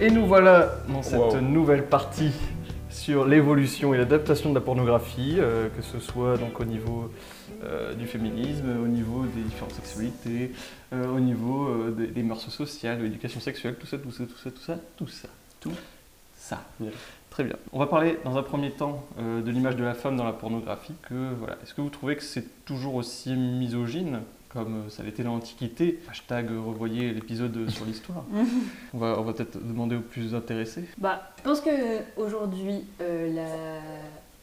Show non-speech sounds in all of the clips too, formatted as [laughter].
Et nous voilà dans cette Wow. nouvelle partie sur l'évolution et l'adaptation de la pornographie, euh, que ce soit donc au niveau euh, du féminisme, au niveau des différentes sexualités, euh, au niveau des, des mœurs sociales, de l'éducation sexuelle, tout ça, tout ça, tout ça, tout ça, tout ça, tout ça. Très bien. On va parler dans un premier temps de l'image de la femme dans la pornographie. Que, voilà. Est-ce que vous trouvez que c'est toujours aussi misogyne? Comme euh, ça l'était dans l'Antiquité Hashtag euh, revoyez l'épisode euh, sur l'histoire. [laughs] on va, on va peut-être demander aux plus intéressés. Bah, je pense que aujourd'hui, euh, la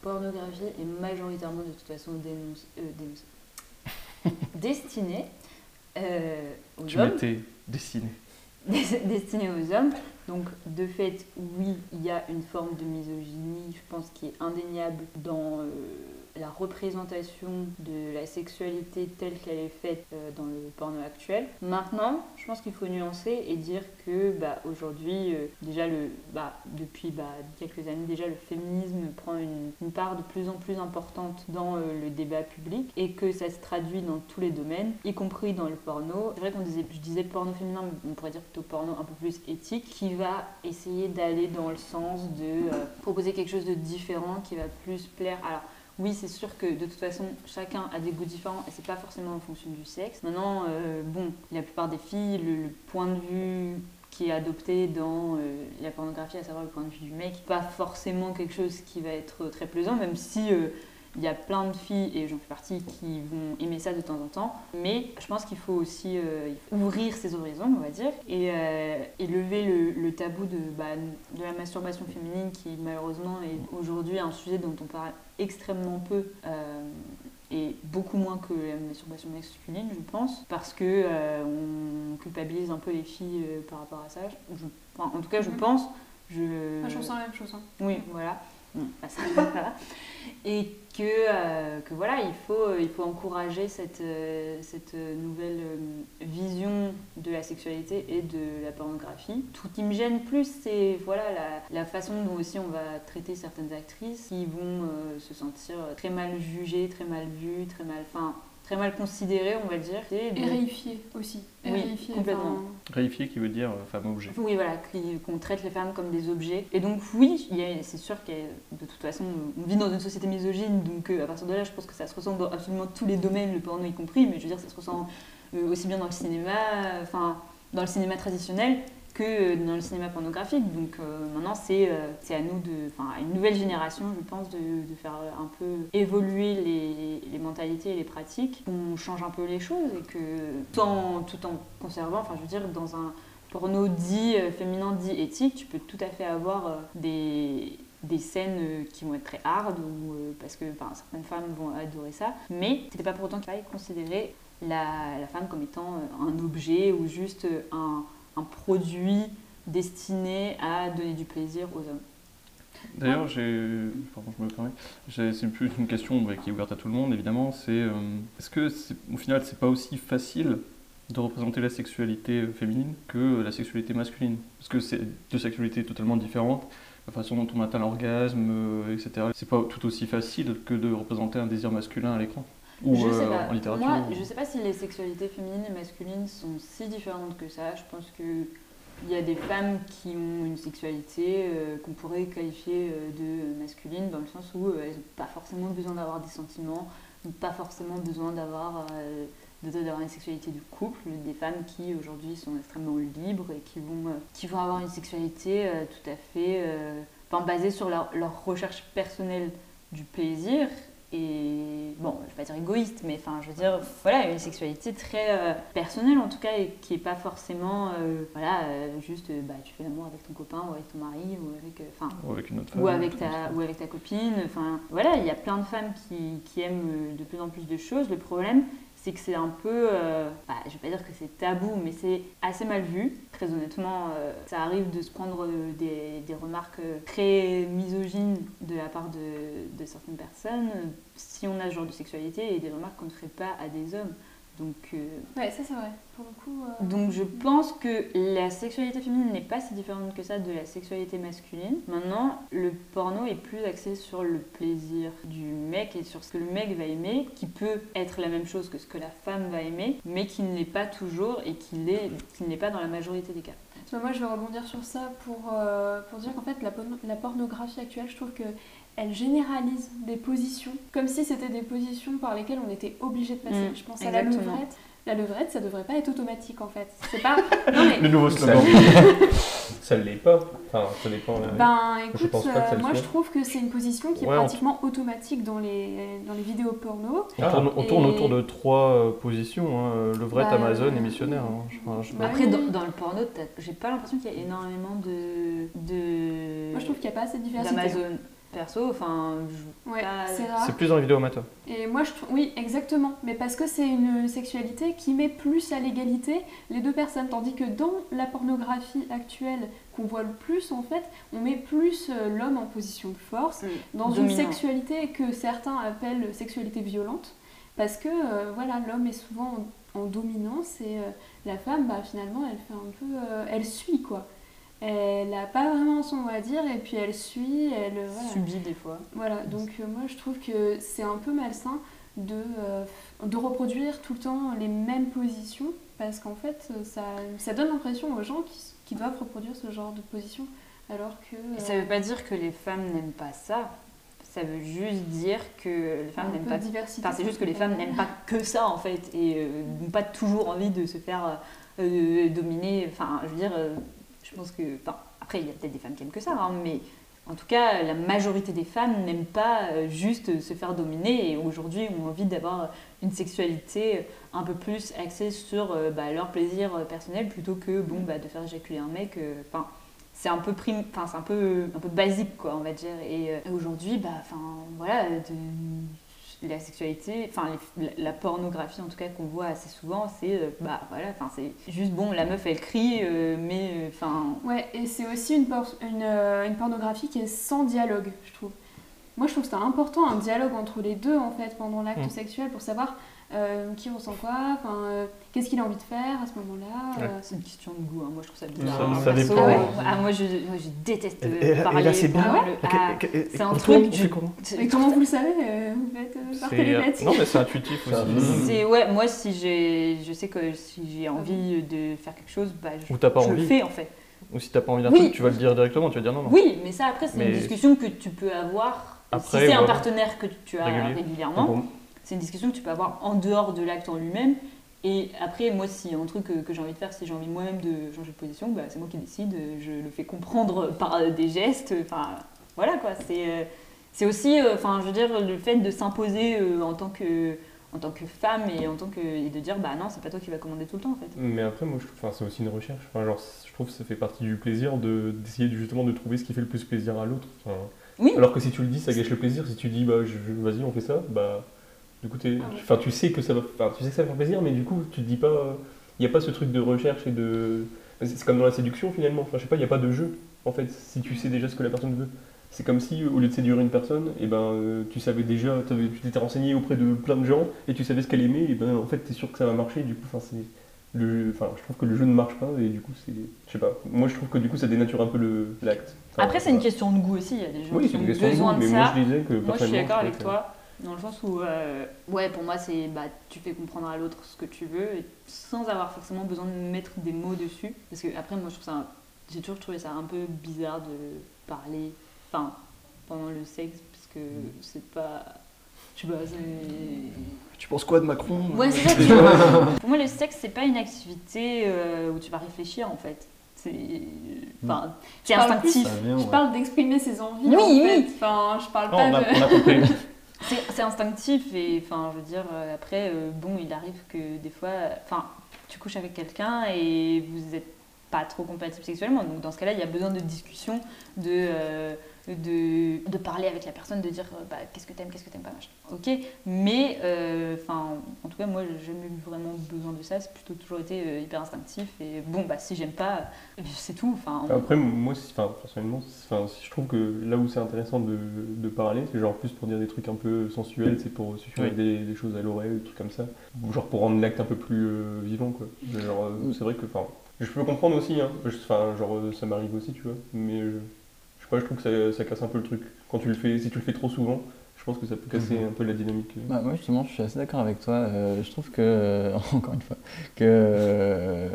pornographie est majoritairement de toute façon euh, dénoncée. [laughs] destinée euh, aux Tu hommes. m'étais dessiné. Des- [laughs] destinée aux hommes. Donc, de fait, oui, il y a une forme de misogynie, je pense, qui est indéniable dans la représentation de la sexualité telle qu'elle est faite euh, dans le porno actuel. Maintenant, je pense qu'il faut nuancer et dire que bah, aujourd'hui, euh, déjà, le, bah, depuis bah, quelques années, déjà, le féminisme prend une, part de plus en plus importante dans euh, le débat public et que ça se traduit dans tous les domaines, y compris dans le porno. C'est vrai qu'on disait, je disais porno féminin, mais on pourrait dire plutôt porno un peu plus éthique, qui va essayer d'aller dans le sens de proposer quelque chose de différent qui va plus plaire. Alors, oui, c'est sûr que de toute façon, chacun a des goûts différents et c'est pas forcément en fonction du sexe. Maintenant, euh, bon, la plupart des filles, le, point de vue qui est adopté dans euh, la pornographie, à savoir le point de vue du mec, pas forcément quelque chose qui va être très plaisant, même si euh, il y a plein de filles, et j'en fais partie, qui vont aimer ça de temps en temps. Mais je pense qu'il faut aussi euh, ouvrir ses horizons, on va dire, et, euh, et lever le, le tabou de, bah, de la masturbation féminine qui malheureusement est aujourd'hui un sujet dont on parle extrêmement peu. euh, et beaucoup moins que la masturbation masculine, je pense, parce que euh, on culpabilise un peu les filles euh, par rapport à ça. Je- enfin, en tout cas, je Mhm. pense. Je, Moi, je ressens la même chose. hein. oui, voilà. [laughs] Et que, euh, que voilà, il faut, euh, il faut encourager cette, euh, cette nouvelle vision de la sexualité et de la pornographie. Tout qui me gêne plus, c'est voilà, la, la façon dont aussi on va traiter certaines actrices qui vont se sentir très mal jugées, très mal vues, très mal, très mal considérées, on va dire. Et réifié aussi. Et Oui, réifié, complètement. enfin, Réifié qui veut dire euh, femme objet. oui, voilà, qui- qu'on traite les femmes comme des objets. Et donc, oui, c'est sûr que de toute façon, on vit dans une société misogyne, donc euh, à partir de là, je pense que ça se ressent dans absolument tous les domaines, le porno y compris, mais je veux dire, ça se ressent euh, aussi bien dans le cinéma, enfin, dans le cinéma traditionnel que dans le cinéma pornographique. Donc euh, maintenant, c'est euh, c'est à nous, de, à une nouvelle génération, je pense, de, faire un peu évoluer les, mentalités et les pratiques, qu'on change un peu les choses et que tout en, conservant, enfin, je veux dire, dans un porno dit euh, féminin, dit éthique, tu peux tout à fait avoir des, des scènes qui vont être très hard ou parce que enfin, certaines femmes vont adorer ça, mais c'était pas pour autant qu'il fallait considérer la, femme comme étant un objet ou juste un, un produit destiné à donner du plaisir aux hommes. D'ailleurs, j'ai. Pardon, je me permets. C'est plus une question bah, qui est ouverte à tout le monde, évidemment. C'est euh, est-ce que, c'est- au final, c'est pas aussi facile de représenter la sexualité féminine que la sexualité masculine? Parce que c'est deux sexualités totalement différentes. La façon dont on atteint l'orgasme, euh, etc. C'est pas tout aussi facile que de représenter un désir masculin à l'écran ou je sais euh, pas. en littérature. Moi, ou- je sais pas si les sexualités féminines et masculines sont si différentes que ça. Je pense que il y a des femmes qui ont une sexualité euh, qu'on pourrait qualifier euh, de masculine dans le sens où euh, elles n'ont pas forcément besoin d'avoir des sentiments, n'ont pas forcément besoin d'avoir d'avoir une sexualité de couple, des femmes qui aujourd'hui sont extrêmement libres et qui vont, qui vont avoir une sexualité tout à fait enfin, basée sur leur, leur recherche personnelle du plaisir et bon, je vais pas dire égoïste, mais enfin, je veux dire, voilà, une sexualité très euh, personnelle en tout cas, et qui est pas forcément, euh, voilà, euh, juste, bah, tu fais l'amour avec ton copain ou avec ton mari ou avec, enfin, Ou avec une autre femme. ou avec ta ou avec ta copine. Enfin, voilà, il y a plein de femmes qui, qui aiment de plus en plus de choses. Le problème, c'est que c'est un peu, euh, bah, je vais pas dire que c'est tabou, mais c'est assez mal vu. Très honnêtement, euh, ça arrive de se prendre euh, des, remarques euh, très misogynes de la part de, de certaines personnes si on a ce genre de sexualité et des remarques qu'on ne ferait pas à des hommes. Donc, euh, Ouais, ça c'est vrai. Pour le coup. euh, donc je pense que la sexualité féminine n'est pas si différente que ça de la sexualité masculine. Maintenant, le porno est plus axé sur le plaisir du mec et sur ce que le mec va aimer, qui peut être la même chose que ce que la femme va aimer, mais qui ne l'est pas toujours et qui ne l'est pas dans la majorité des cas. Moi, je vais rebondir sur ça pour, euh, pour dire qu'en fait, la pornographie actuelle, je trouve que elle généralise des positions, comme si c'était des positions par lesquelles on était obligé de passer. Mm, je pense à la levrette. La levrette, ça devrait pas être automatique en fait. C'est pas. [laughs] Non mais. Le nouveau Ça slogan. Ça l'est pas. Enfin, ça dépend. Ben Je écoute, pense pas que ça euh, moi je trouve que c'est une position qui est Ouais, on- pratiquement automatique dans les, dans les vidéos porno. On tourne, on Et- tourne autour de trois euh, positions, hein, levrette, Bah, Amazon et euh, missionnaire. hein. Je- enfin, je sais pas. Bah, Après, oui, dans, le porno, j'ai pas l'impression qu'il y a énormément de. de Moi je trouve qu'il n'y a pas assez de diversité. d'Amazon perso. Enfin, je- Ouais, pas- c'est rare. C'est plus dans les vidéos amateur. Et moi, je trouve, oui, exactement. Mais parce que c'est une sexualité qui met plus à l'égalité les deux personnes. Tandis que dans la pornographie actuelle, qu'on voit le plus, en fait, on met plus euh, l'homme en position de force, dans une sexualité que certains appellent sexualité violente. Parce que, euh, voilà, l'homme est souvent en, en dominance et euh, la femme, bah, finalement, elle fait un peu. euh, elle suit, quoi. Elle n'a pas vraiment son mot à dire et puis elle suit, elle. voilà. subit des fois. Voilà, donc euh, moi je trouve que c'est un peu malsain de, euh, de reproduire tout le temps les mêmes positions parce qu'en fait euh, ça, ça donne l'impression aux gens qui, qui doivent reproduire ce genre de position alors que... Et euh, ça veut pas dire que les femmes n'aiment pas ça. Ça veut juste dire que les femmes n'aiment pas diversité. Enfin, c'est juste que les femmes n'aiment pas que ça en fait et n'ont pas toujours envie de se faire euh, dominer. Enfin, je veux dire, je pense que. Après, il y a peut-être des femmes qui aiment que ça, hein, mais en tout cas, la majorité des femmes n'aiment pas euh, juste se faire dominer et aujourd'hui ont envie d'avoir une sexualité un peu plus axée sur euh, bah, leur plaisir euh, personnel plutôt que bon, bah, de faire éjaculer un mec. euh, Enfin, c'est un peu prim... enfin, c'est un peu un peu basique quoi on va dire et euh, aujourd'hui bah enfin voilà de- la sexualité enfin la, la pornographie en tout cas qu'on voit assez souvent c'est euh, bah voilà enfin c'est juste bon la meuf elle crie euh, mais euh, enfin Ouais, et c'est aussi une, por- une, euh, une pornographie qui est sans dialogue, je trouve. Moi, je trouve que c'est important un dialogue entre les deux, en fait, pendant l'acte Mm. sexuel, pour savoir euh, qui ressent quoi, euh, qu'est-ce qu'il a envie de faire à ce moment-là? Ouais. euh. c'est une question de goût hein. moi je trouve ça Ça- bizarre ça dépend. Ah ouais. Ah. Ah, moi je, moi, je déteste Et- et parler là, c'est bien. ah, c'est un truc, je- fait comment? Vous le savez euh, Vous faites euh, par télépathie Non, mais c'est intuitif Ça aussi. ouais, moi si j'ai, je sais que si j'ai envie de faire quelque chose, bah je, Ou t'as pas je le fais en fait. Ou si t'as pas envie d'un Oui. truc, tu vas le dire directement, tu vas dire non, non. Oui, mais ça après c'est Mais- une discussion que tu peux avoir Après, si c'est un partenaire que tu as régulièrement. C'est une discussion que tu peux avoir en dehors de l'acte en lui-même. Et après, moi, si y a un truc que, que j'ai envie de faire, si j'ai envie moi-même de changer de position, bah, c'est moi qui décide. Je le fais comprendre [laughs] par des gestes. Enfin, voilà quoi. C'est euh, c'est aussi, euh, enfin, je veux dire, le fait de s'imposer euh, en tant que en tant que femme et en tant que et de dire bah non c'est pas toi qui vas commander tout le temps en fait Mais après, moi, je trouve, enfin, c'est aussi une recherche. Enfin, genre, je trouve que ça fait partie du plaisir de, d'essayer de- justement de trouver ce qui fait le plus plaisir à l'autre. Enfin, Oui. Alors que si tu le dis, ça gâche le plaisir. Si tu dis, bah, vas-y, on fait ça, bah, du coup, t'es- Ah ouais. enfin, tu sais que ça va, enfin, tu sais que ça va faire plaisir, mais du coup, tu te dis pas, il n'y a pas ce truc de recherche et de, c'est comme dans la séduction finalement. Enfin, je sais pas, il n'y a pas de jeu en fait. Si tu sais déjà ce que la personne veut. C'est comme si, au lieu de séduire une personne, et ben, euh, tu savais déjà, tu t'étais renseigné auprès de plein de gens, et tu savais ce qu'elle aimait, et ben, en fait, tu es sûr que ça va marcher, du coup, enfin, c'est, le, enfin, je trouve que le jeu ne marche pas, et du coup, c'est, je sais pas, moi je trouve que du coup, ça dénature un peu le, l'acte. Enfin, après c'est une question de goût aussi il y a des gens Oui, qui ont de besoin goût, de mais ça moi je disais que Moi, je suis d'accord avec toi, dans le sens où, euh, ouais, pour moi, c'est bah, tu fais comprendre à l'autre ce que tu veux, et sans avoir forcément besoin de mettre des mots dessus. Parce que après, moi, je trouve ça, j'ai toujours trouvé ça un peu bizarre de parler, enfin, pendant le sexe, parce que c'est pas, je sais pas, c'est. Euh, Tu penses quoi de Macron Ouais, c'est ça. tu vois. [laughs] Pour moi, le sexe, c'est pas une activité euh, où tu vas réfléchir, en fait. C'est, enfin, c'est parles instinctif. Je parle d'exprimer ses envies. Oui, en oui. fait. Enfin, je parle ça. pas Non, on, a, de. on a compris. [laughs] C'est instinctif et enfin je veux dire euh, après euh, bon il arrive que des fois enfin tu couches avec quelqu'un et vous êtes pas trop compatibles sexuellement donc dans ce cas-là il y a besoin de discussion de euh, de, de parler avec la personne de dire euh, bah, qu'est-ce que t'aimes qu'est-ce que t'aimes pas machin ok mais euh, enfin en tout cas moi j'ai jamais eu vraiment besoin de ça c'est plutôt toujours été euh, hyper instinctif et bon bah si j'aime pas c'est tout enfin Après, moi, personnellement, je trouve que là où c'est intéressant de, de parler, c'est genre plus pour dire des trucs un peu sensuels, c'est pour suffire avec des, des choses à l'oreille, des trucs comme ça. Ou genre pour rendre l'acte un peu plus euh, vivant, quoi. Genre, euh, c'est vrai que, enfin, je peux comprendre aussi, hein. Enfin, genre, euh, ça m'arrive aussi, tu vois. Mais euh, je sais pas, je trouve que ça, ça casse un peu le truc. Quand tu le fais, si tu le fais trop souvent, Je pense que ça peut casser un peu la dynamique. euh. Bah, moi justement, je suis assez d'accord avec toi. Euh, je trouve que, [laughs] encore une fois, que euh,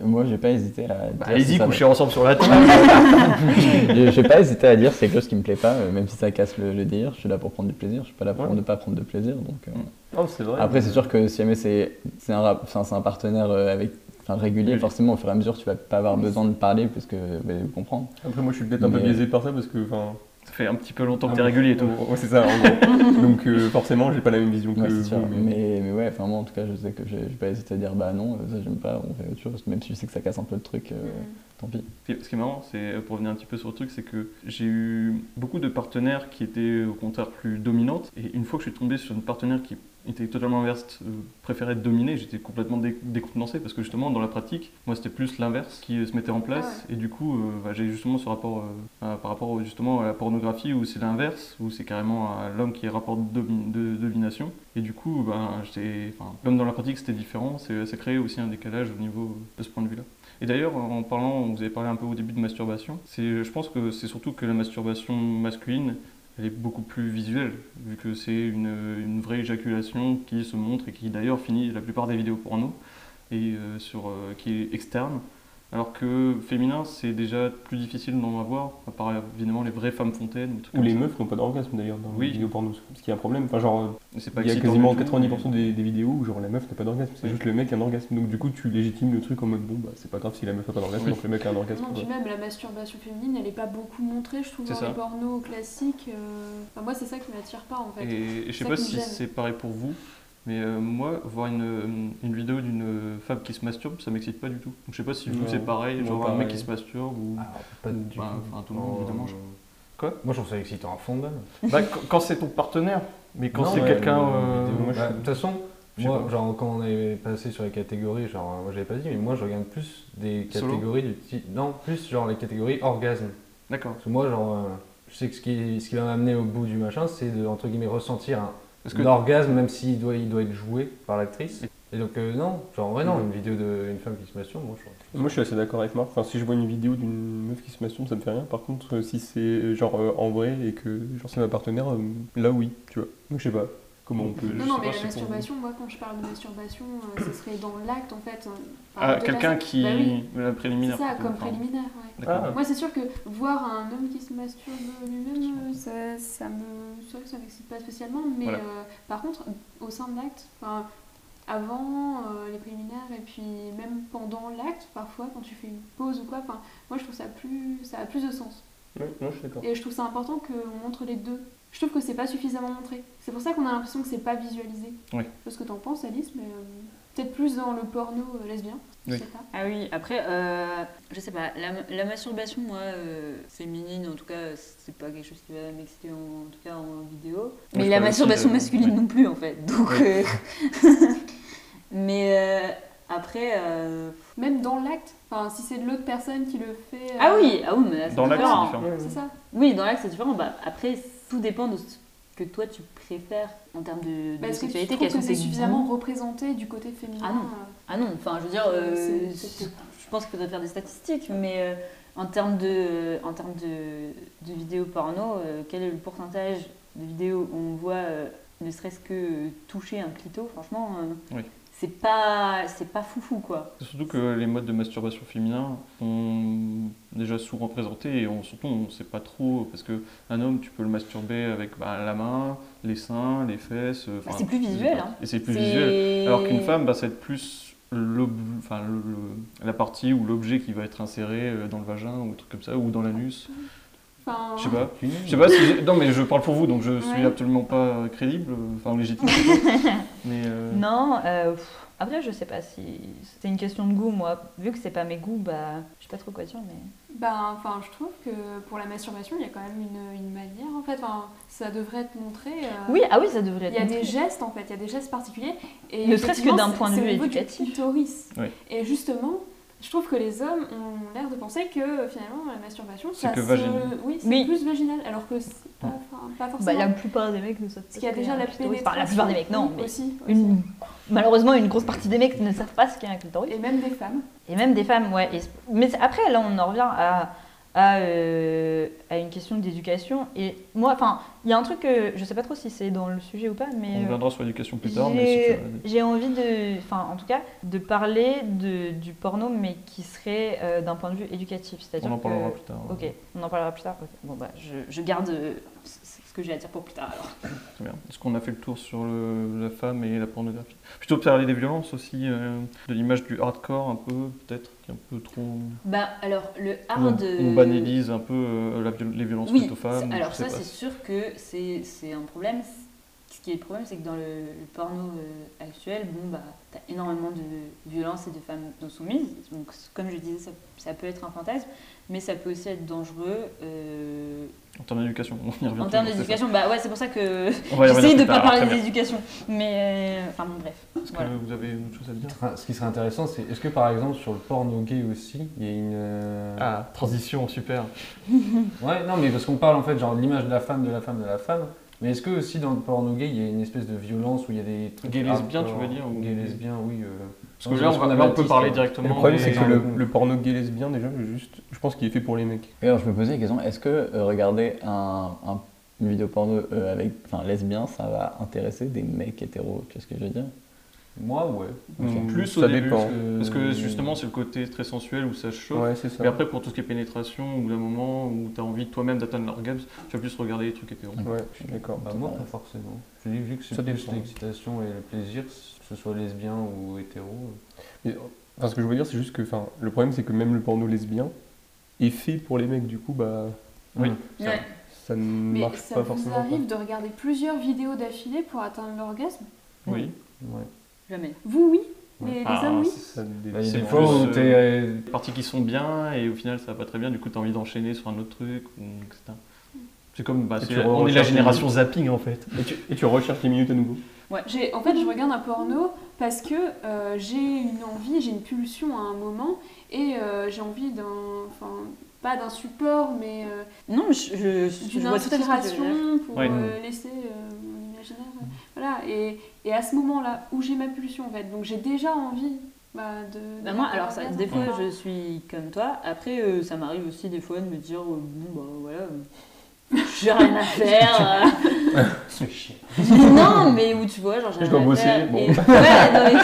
moi j'ai pas hésité à. dire Bah, allez-y, couchez ensemble sur la table. [laughs] Je j'ai pas hésité à dire c'est quelque chose qui me plaît pas, même si ça casse le, le délire. Je suis là pour prendre du plaisir. Je suis pas là pour Ouais. ne pas prendre de plaisir. Donc euh, Non, c'est vrai. après, c'est sûr que si jamais c'est c'est un, rap- enfin, c'est un partenaire avec. Enfin, régulier, Oui. forcément, au fur et à mesure, tu vas pas avoir besoin de parler parce que bah, vous comprendre. Après, moi, je suis peut-être un peu biaisé par ça parce que, enfin. Ça fait un petit peu longtemps que Ah, t'es régulier et tout. Ouais, c'est ça, en gros. [laughs] Donc, euh, forcément, j'ai pas la même vision que Ouais, vous. mais- Mais, mais ouais, enfin, moi en tout cas, je sais que j'ai pas hésité à dire bah non, euh, ça j'aime pas, on fait autre chose. Même si je sais que ça casse un peu le truc, euh, tant pis. Ce qui est- ce qui est marrant, c'est pour revenir un petit peu sur le truc, c'est que j'ai eu beaucoup de partenaires qui étaient au contraire plus dominantes. Et une fois que je suis tombé sur une partenaire qui était totalement inverse, euh, préférait être dominée, j'étais complètement dé- décontenancé parce que justement dans la pratique, moi c'était plus l'inverse qui euh, se mettait en place. Et du coup, euh, bah, j'ai justement ce rapport euh, à- par rapport justement à la pornographie où c'est l'inverse, où c'est carrément l'homme qui est rapport de, domi- de domination. Et du coup, ben, j'étais, comme dans la pratique c'était différent, ça créait aussi un décalage au niveau de ce point de vue-là. Et d'ailleurs, en parlant, vous avez parlé un peu au début de masturbation, c'est, je pense que c'est surtout que la masturbation masculine, elle est beaucoup plus visuelle, vu que c'est une, vraie éjaculation qui se montre et qui d'ailleurs finit la plupart des vidéos porno, et euh, sur, euh, qui est externe. Alors que féminin, c'est déjà plus difficile d'en avoir, à part évidemment les vraies femmes fontaines. ou les ça. meufs n'ont pas d'orgasme d'ailleurs dans Oui. les vidéos porno. Ce qui est un problème. Enfin, genre, Et c'est pas il y a quasiment du tout, 90% mais- des, des vidéos où genre la meuf n'a pas d'orgasme. C'est Oui. juste le mec qui a un orgasme. Donc, du coup, tu légitimes le truc en mode bon, bah c'est pas grave si la meuf n'a pas d'orgasme, Oui. donc le mec a un orgasme. Non, puis même la masturbation féminine, elle est pas beaucoup montrée, je trouve, C'est dans ça. les pornos classiques. euh. Enfin, moi, c'est ça qui m'attire pas en fait. Et, et je sais pas si c'est pareil pour vous, mais euh, moi, voir une, une vidéo d'une femme qui se masturbe, ça m'excite pas du tout. Donc je sais pas si vous c'est pareil, Non, genre un mec qui se masturbe ou. Alors, pas du tout. enfin, tout le monde, Oh, évidemment, je- Quoi? Moi, je trouve ça excitant à fond. [laughs] Bah, quand, c'est ton partenaire, mais quand c'est ouais, quelqu'un. euh, je Bah, De toute façon, moi, pas. genre, quand on est passé sur les catégories, genre, moi, je l'avais pas dit, mais moi, je regarde plus des Solo catégories du type. Non, plus genre les catégories orgasme. D'accord. Parce que moi, genre, euh, je sais que ce qui, ce qui va m'amener au bout du machin, c'est de, entre guillemets, ressentir un, Parce que un orgasme, même s'il doit, il doit être joué par l'actrice. Et donc, euh, non, genre, ouais, non, une vidéo d'une femme qui se masturbe, moi, je. Moi, je suis assez d'accord avec Marc. Enfin, si je vois une vidéo d'une meuf qui se masturbe, ça me fait rien. Par contre, euh, si c'est genre euh, en vrai et que genre c'est ma partenaire, euh, là oui, tu vois. Donc, je sais pas comment on peut. Non, non, mais la masturbation, moi, quand je parle de masturbation, euh, ce serait dans l'acte en fait. euh, Ah, quelqu'un la- qui. Bah oui, la c'est préliminaire. ça, plutôt, comme enfin, préliminaire, ouais. D'accord. Ah. Moi, c'est sûr que voir un homme qui se masturbe lui-même, euh, ça, ça me. C'est vrai que ça m'excite pas spécialement, mais Voilà. euh, par contre, au sein de l'acte, enfin, avant euh, les préliminaires et puis même pendant l'acte, parfois, quand tu fais une pause ou quoi, enfin, moi je trouve ça plus. ça a plus de sens. Ouais, non, je suis d'accord. Et je trouve ça important qu'on montre les deux. Je trouve que c'est pas suffisamment montré. C'est pour ça qu'on a l'impression que c'est pas visualisé. Oui. Je sais pas ce que t'en penses, Alice, mais euh, peut-être plus dans le porno euh, lesbien. Je Oui. sais pas. Ah oui, après, euh, je sais pas, la, la masturbation, moi, euh, féminine, en tout cas, c'est pas quelque chose qui va m'exciter, en, en tout cas en vidéo. Mais la masturbation de- masculine non plus, en fait. Donc, euh, [laughs] mais euh, après, euh, Même dans l'acte, enfin, si c'est de l'autre personne qui le fait. euh, ah oui, ah oui, mais là, c'est Dans l'acte, c'est différent. différent. Ouais, C'est ça. Oui, dans l'acte, c'est différent. Bah, après, tout dépend de ce que toi tu préfères en termes de, de que tu sexualité. trouves Quels que sont c'est tes suffisamment représenté du côté féminin. Ah non. euh, Ah non, enfin, je veux dire, euh, c'est- je pense qu'il faudrait faire des statistiques, mais euh, en termes de, en termes de, de vidéos porno, euh, quel est le pourcentage de vidéos où on voit euh, ne serait-ce que euh, toucher un clito Franchement, euh, Oui. C'est pas, c'est pas foufou quoi. Surtout que les modes de masturbation féminin sont déjà sous-représentés et on, surtout on ne sait pas trop parce que un homme tu peux le masturber avec bah, la main, les seins, les fesses. euh, Bah, c'est plus visuel, hein. Et c'est plus visuel. Alors qu'une femme, bah, ça va être plus le- la partie ou l'objet qui va être inséré euh, dans le vagin ou un truc comme ça ou dans l'anus. Enfin, Je sais pas. Je sais pas si non mais je parle pour vous donc je suis Ouais. absolument pas crédible, enfin légitime. [laughs] mais euh, Non, euh, après je sais pas si c'est une question de goût moi. Vu que c'est pas mes goûts, bah je sais pas trop quoi dire mais. Ben, enfin, je trouve que pour la masturbation, il y a quand même une, une manière, en fait. Enfin, ça devrait être montré. euh, Oui, ah oui, ça devrait Il être. y a des gestes, en fait. Il y a des gestes particuliers. Et Ne serait-ce que d'un point de vue du éducatif. Oui. Et justement, je trouve que les hommes ont l'air de penser que finalement, la masturbation, C'est que se-. Oui, c'est Oui. plus vaginal. Alors que c'est pas, enfin, pas Bah, forcément. la plupart des mecs ne savent pas. Parce qu'il y a déjà la pénétration. Enfin, la plupart des mecs, non, mais aussi, aussi. une... malheureusement, une grosse partie des mecs ne savent pas ce qu'est un clitoris. Et même des femmes. Et même des femmes, ouais. Et- Mais après, là, on en revient à à, euh, à une question d'éducation. Et moi, enfin, il y a un truc que je sais pas trop si c'est dans le sujet ou pas, mais On euh, reviendra sur l'éducation plus tard, mais si j'ai envie de, enfin, en tout cas, de parler de, du porno, mais qui serait euh, d'un point de vue éducatif, c'est-à-dire on en parlera que- plus tard. Ok, on en parlera plus tard. Bon bah, je, je garde que j'ai à dire pour plus tard alors. Très bien. Est-ce qu'on a fait le tour sur le- la femme et la pornographie? Plutôt parler des violences aussi, euh, de l'image du hardcore un peu, peut-être, qui est un peu trop... Bah alors le On, hard. on banalise un peu euh, la les violences Oui, faites aux femmes. alors ça c'est sûr que c'est un problème. Ce qui est le problème, c'est que dans le, le porno euh, actuel, bon bah t'as énormément de violences et de femmes non soumises. Donc comme je disais, ça, ça peut être un fantasme, mais ça peut aussi être dangereux euh, En termes d'éducation, on y revient en termes d'éducation. Bah ouais, c'est pour ça que j'essaye de plus pas tard, parler d'éducation. Mais euh, enfin bon bref. Est-ce que vous avez autre chose à dire Ce qui serait intéressant, c'est est-ce que par exemple sur le porno gay aussi, il y a une. euh, Ah, transition, super. Ouais, non, mais parce qu'on parle en fait genre de l'image de la femme, de la femme, de la femme. Mais est-ce que aussi dans le porno gay, il y a une espèce de violence où il y a des trucs. Gay lesbien, tu veux dire, ou- Gay lesbien, oui. euh. Parce que là, on, va- là, on peut parler hein. directement. Le problème, des- c'est que le, le porno gay lesbien, déjà, juste, je pense qu'il est fait pour les mecs. Et alors je me posais la question, est-ce que euh, regarder un, un- une vidéo porno euh, avec, enfin, lesbien, ça va intéresser des mecs hétéros? Tu vois ce que je veux dire? Moi, ouais. Mm, Plus Ça au début, dépend. parce que, parce que justement, c'est le côté très sensuel où ça chauffe. Ouais, ça. Mais après, pour tout ce qui est pénétration, ou d'un moment où tu as envie toi-même d'atteindre l'orgasme, tu vas plus regarder les trucs hétéros. Ouais, je suis d'accord. Bah, moi, pas forcément. Je dis, vu que c'est Ça plus l'excitation et le plaisir, que ce soit lesbien ou hétéro. Mais, enfin, ce que je veux dire, c'est juste que enfin, le problème, c'est que même le porno lesbien est fait pour les mecs. Du coup, bah, Oui. ça, Ouais. ça ne Mais marche ça pas vous forcément. arrive de regarder plusieurs vidéos d'affilée pour atteindre l'orgasme? Oui. Ouais. Jamais. Vous, oui Ouais. Les, les Ah, hommes, oui Ça dé- Bah, des fois où euh, t'es. euh, Des parties qui sont bien et au final ça va pas très bien, du coup tu as envie d'enchaîner sur un autre truc, etc. C'est comme, bah, tu on est la génération zapping en fait. Et tu, et tu recherches les minutes à nouveau. J'ai- En fait, je regarde un porno parce que euh, j'ai une envie, j'ai une pulsion à un moment et euh, j'ai envie d'un. Enfin, pas d'un support, mais euh, Non, je, je, je vois tout à fait inspiration pour Ouais. euh, laisser Voilà, et, et à ce moment-là où j'ai ma pulsion, en fait, donc j'ai déjà envie bah, de. Bah moi, alors ça, des fois je suis comme toi. Après, euh, ça m'arrive aussi des fois de me dire, euh, bon bah voilà, euh, [laughs] j'ai rien à faire. [laughs] C'est chiant. non, mais où tu vois, genre j'ai Je rien dois à bosser, faire. bon. Et- ouais, non, mais,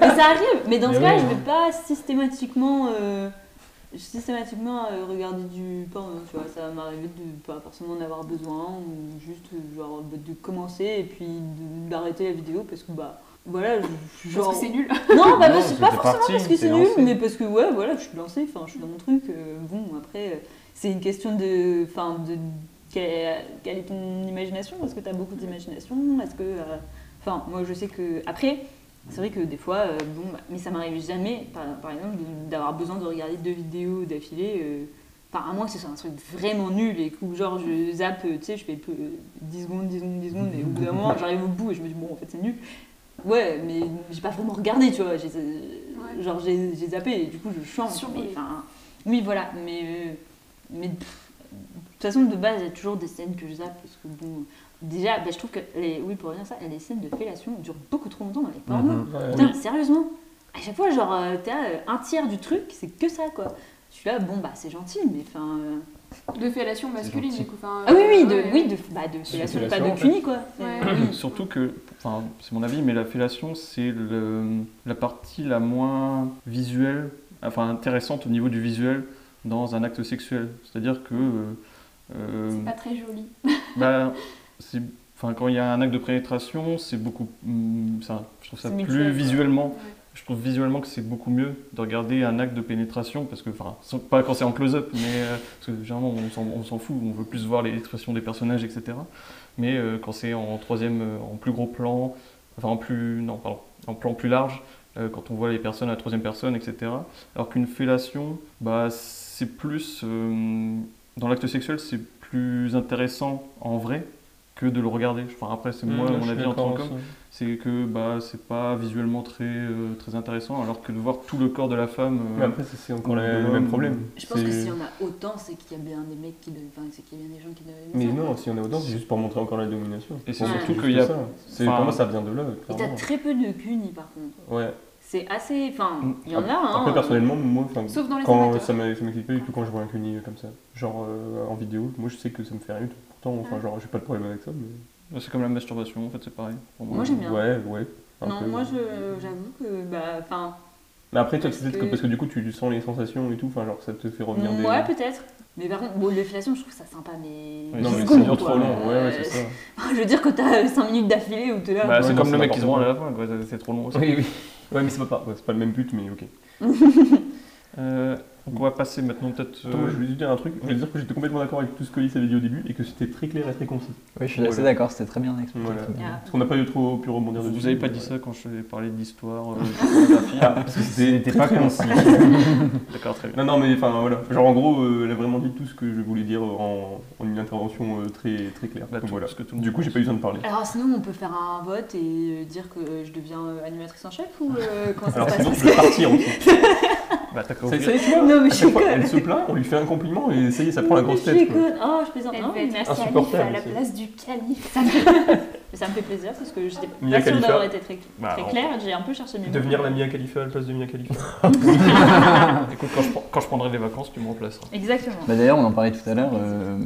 mais ça arrive. Mais dans ce cas, oui, je hein. vais pas systématiquement. Systématiquement euh, regarder du porno, tu vois, ça va m'arriver de pas forcément en avoir besoin ou juste euh, genre de commencer et puis de- d'arrêter la vidéo parce que bah voilà, je- je- Parce genre que c'est nul. [laughs] Non, bah, Non, parce- c'était pas forcément parti, parce que c'est nul, lancé. mais parce que ouais, voilà, je suis lancée, enfin, je suis dans mon truc. euh, bon, après, euh, c'est une question de, enfin, de quelle est, quelle est ton imagination? Est-ce que tu as beaucoup d'imagination? Est-ce que, euh, enfin, moi, je sais que après, c'est vrai que des fois, euh, bon, bah, mais ça m'arrive jamais, par, par exemple, d'avoir besoin de regarder deux vidéos d'affilée. euh, Enfin, à moins que ce soit un truc vraiment nul et que genre je zappe, euh, tu sais, je fais peu, 10 secondes, 10 secondes, 10 secondes, et au bout d'un moment [laughs] j'arrive au bout et je me dis bon en fait c'est nul. Ouais, mais j'ai pas vraiment regardé, tu vois. j'ai- Genre j'ai j'ai zappé et du coup je chante. Survolé. Mais, enfin, oui, voilà, mais, euh, mais pff, de toute façon, de base, il y a toujours des scènes que je zappe parce que bon. Déjà, bah, je trouve que les, oui, pour revenir à ça, les scènes de fellation durent beaucoup trop longtemps dans les pornos. Mhm. Ouais. Putain, sérieusement À chaque fois, genre, euh, t'as euh, un tiers du truc, c'est que ça, quoi. Je suis là, bon, bah, c'est gentil, mais enfin. euh, De fellation masculine, du coup. enfin, Ah oui, oui, de, ouais. oui, de, bah, de fellation, pas de puni, quoi. Ouais. [clears throat] Surtout que, enfin, c'est mon avis, mais la fellation, c'est le- la partie la moins visuelle, enfin intéressante au niveau du visuel dans un acte sexuel. C'est-à-dire que, euh, C'est pas très joli. bah, [laughs] enfin, quand il y a un acte de pénétration, c'est beaucoup, hum, ça, je trouve ça plus visuellement. Ouais. Je trouve visuellement que c'est beaucoup mieux de regarder un acte de pénétration, parce que, enfin, pas quand c'est en close-up, mais euh, parce que généralement on s'en, fout, on veut plus voir les expressions des personnages, etc. Mais euh, quand c'est en troisième, euh, en plus gros plan, enfin en plus, non, pardon, en plan plus large, euh, quand on voit les personnes à la troisième personne, etc. Alors qu'une fellation, bah, c'est plus, dans l'acte sexuel, c'est plus intéressant en vrai que de le regarder. Enfin, après, c'est moi, Mmh, je mon avis en tant qu'homme c'est que bah c'est pas visuellement très euh, très intéressant alors que de voir tout le corps de la femme euh, Mais après, c'est encore la- le même problème. Je pense que s'il y en a autant, c'est qu'il y a bien des mecs qui. doivent- Enfin, c'est qu'il y a bien des gens qui doivent Mais ça, non, s'il y en a autant, c'est juste pour montrer encore la domination. Et c'est surtout qu'il y a- enfin, Pour moi, ça vient de là, Et t'as très peu de cunis, par contre. Ouais. c'est assez. Enfin, Mm. il y en a, hein. Après, personnellement, moi, enfin, Sauf dans les quand amateurs. ça m'excite pas du tout quand je vois un cuni comme ça. Genre euh, en vidéo, moi je sais que ça me fait rien du tout. Pourtant, enfin, genre, j'ai pas de problème avec ça, mais. C'est comme la masturbation, en fait, c'est pareil. pour Moi, j'aime bien. Ouais, ouais. Non, peu. moi, je- j'avoue que. Bah, enfin. Mais après, toi, c'est peut-être que- que parce que du coup, tu sens les sensations et tout, enfin, genre, ça te fait revenir des. Ouais, peut-être. Mais par contre, bon, l'effellation, je trouve ça sympa, mais. Non, dure quoi. trop long, ouais, ouais, c'est ça. [laughs] Je veux dire, quand t'as 5 minutes d'affilée où t'es là. Bah, Ouais, c'est comme c'est le mec qui se branle à la fin, quoi. c'est- C'est trop long aussi. Oui, oui. Ouais, mais c'est pas, ouais, c'est pas le même but, mais ok. [laughs] Euh, donc on va passer maintenant peut-être. Attends, euh, moi, je voulais juste dire un truc. Je voulais dire que j'étais complètement d'accord avec tout ce qu'Olice avait dit au début et que c'était très clair et très concis. Oui, je suis Voilà. assez d'accord, c'était très bien expliqué. Voilà. très bien. Ah. Parce qu'on n'a pas eu trop pu rebondir dessus. Vous avez pas dit ça quand je parlais d'histoire, euh, [laughs] de photographie. Ah, parce que c'était pas concis. [laughs] D'accord, très bien. Non, non, mais enfin voilà. Genre en gros, euh, elle a vraiment dit tout ce que je voulais dire en, en une intervention euh, très, très claire. Bah, Donc, tout voilà. ce que tout le Du coup, j'ai pas eu besoin de parler. Alors sinon, on peut faire un vote et euh, dire que je deviens euh, animatrice en chef ou euh, comment ça Alors se passe? sinon, je vais partir aussi. [laughs] Bah, t'as qu'à Ça, ouvrir. ça y est, tu vois Non, mais je suis conne. elle se plaint, on lui fait un compliment et ça y est, ça prend la grosse Je suis tête. quoi. conne. Oh, je plaisante. Elle Non, veut être merci. insupportable, à la aussi. place du calife. Ça me fait, [laughs] ça me fait plaisir parce que j'étais Mia pas sûre Khalifa. d'avoir été très, Bah, on- claire. J'ai un peu cherché mes mots. Devenir la Mia Khalifa à la place de Mia Khalifa. [laughs] Écoute, quand je, prends- quand je prendrai des vacances, tu me remplaceras. Exactement. Bah, D'ailleurs, on en parlait tout à l'heure, euh,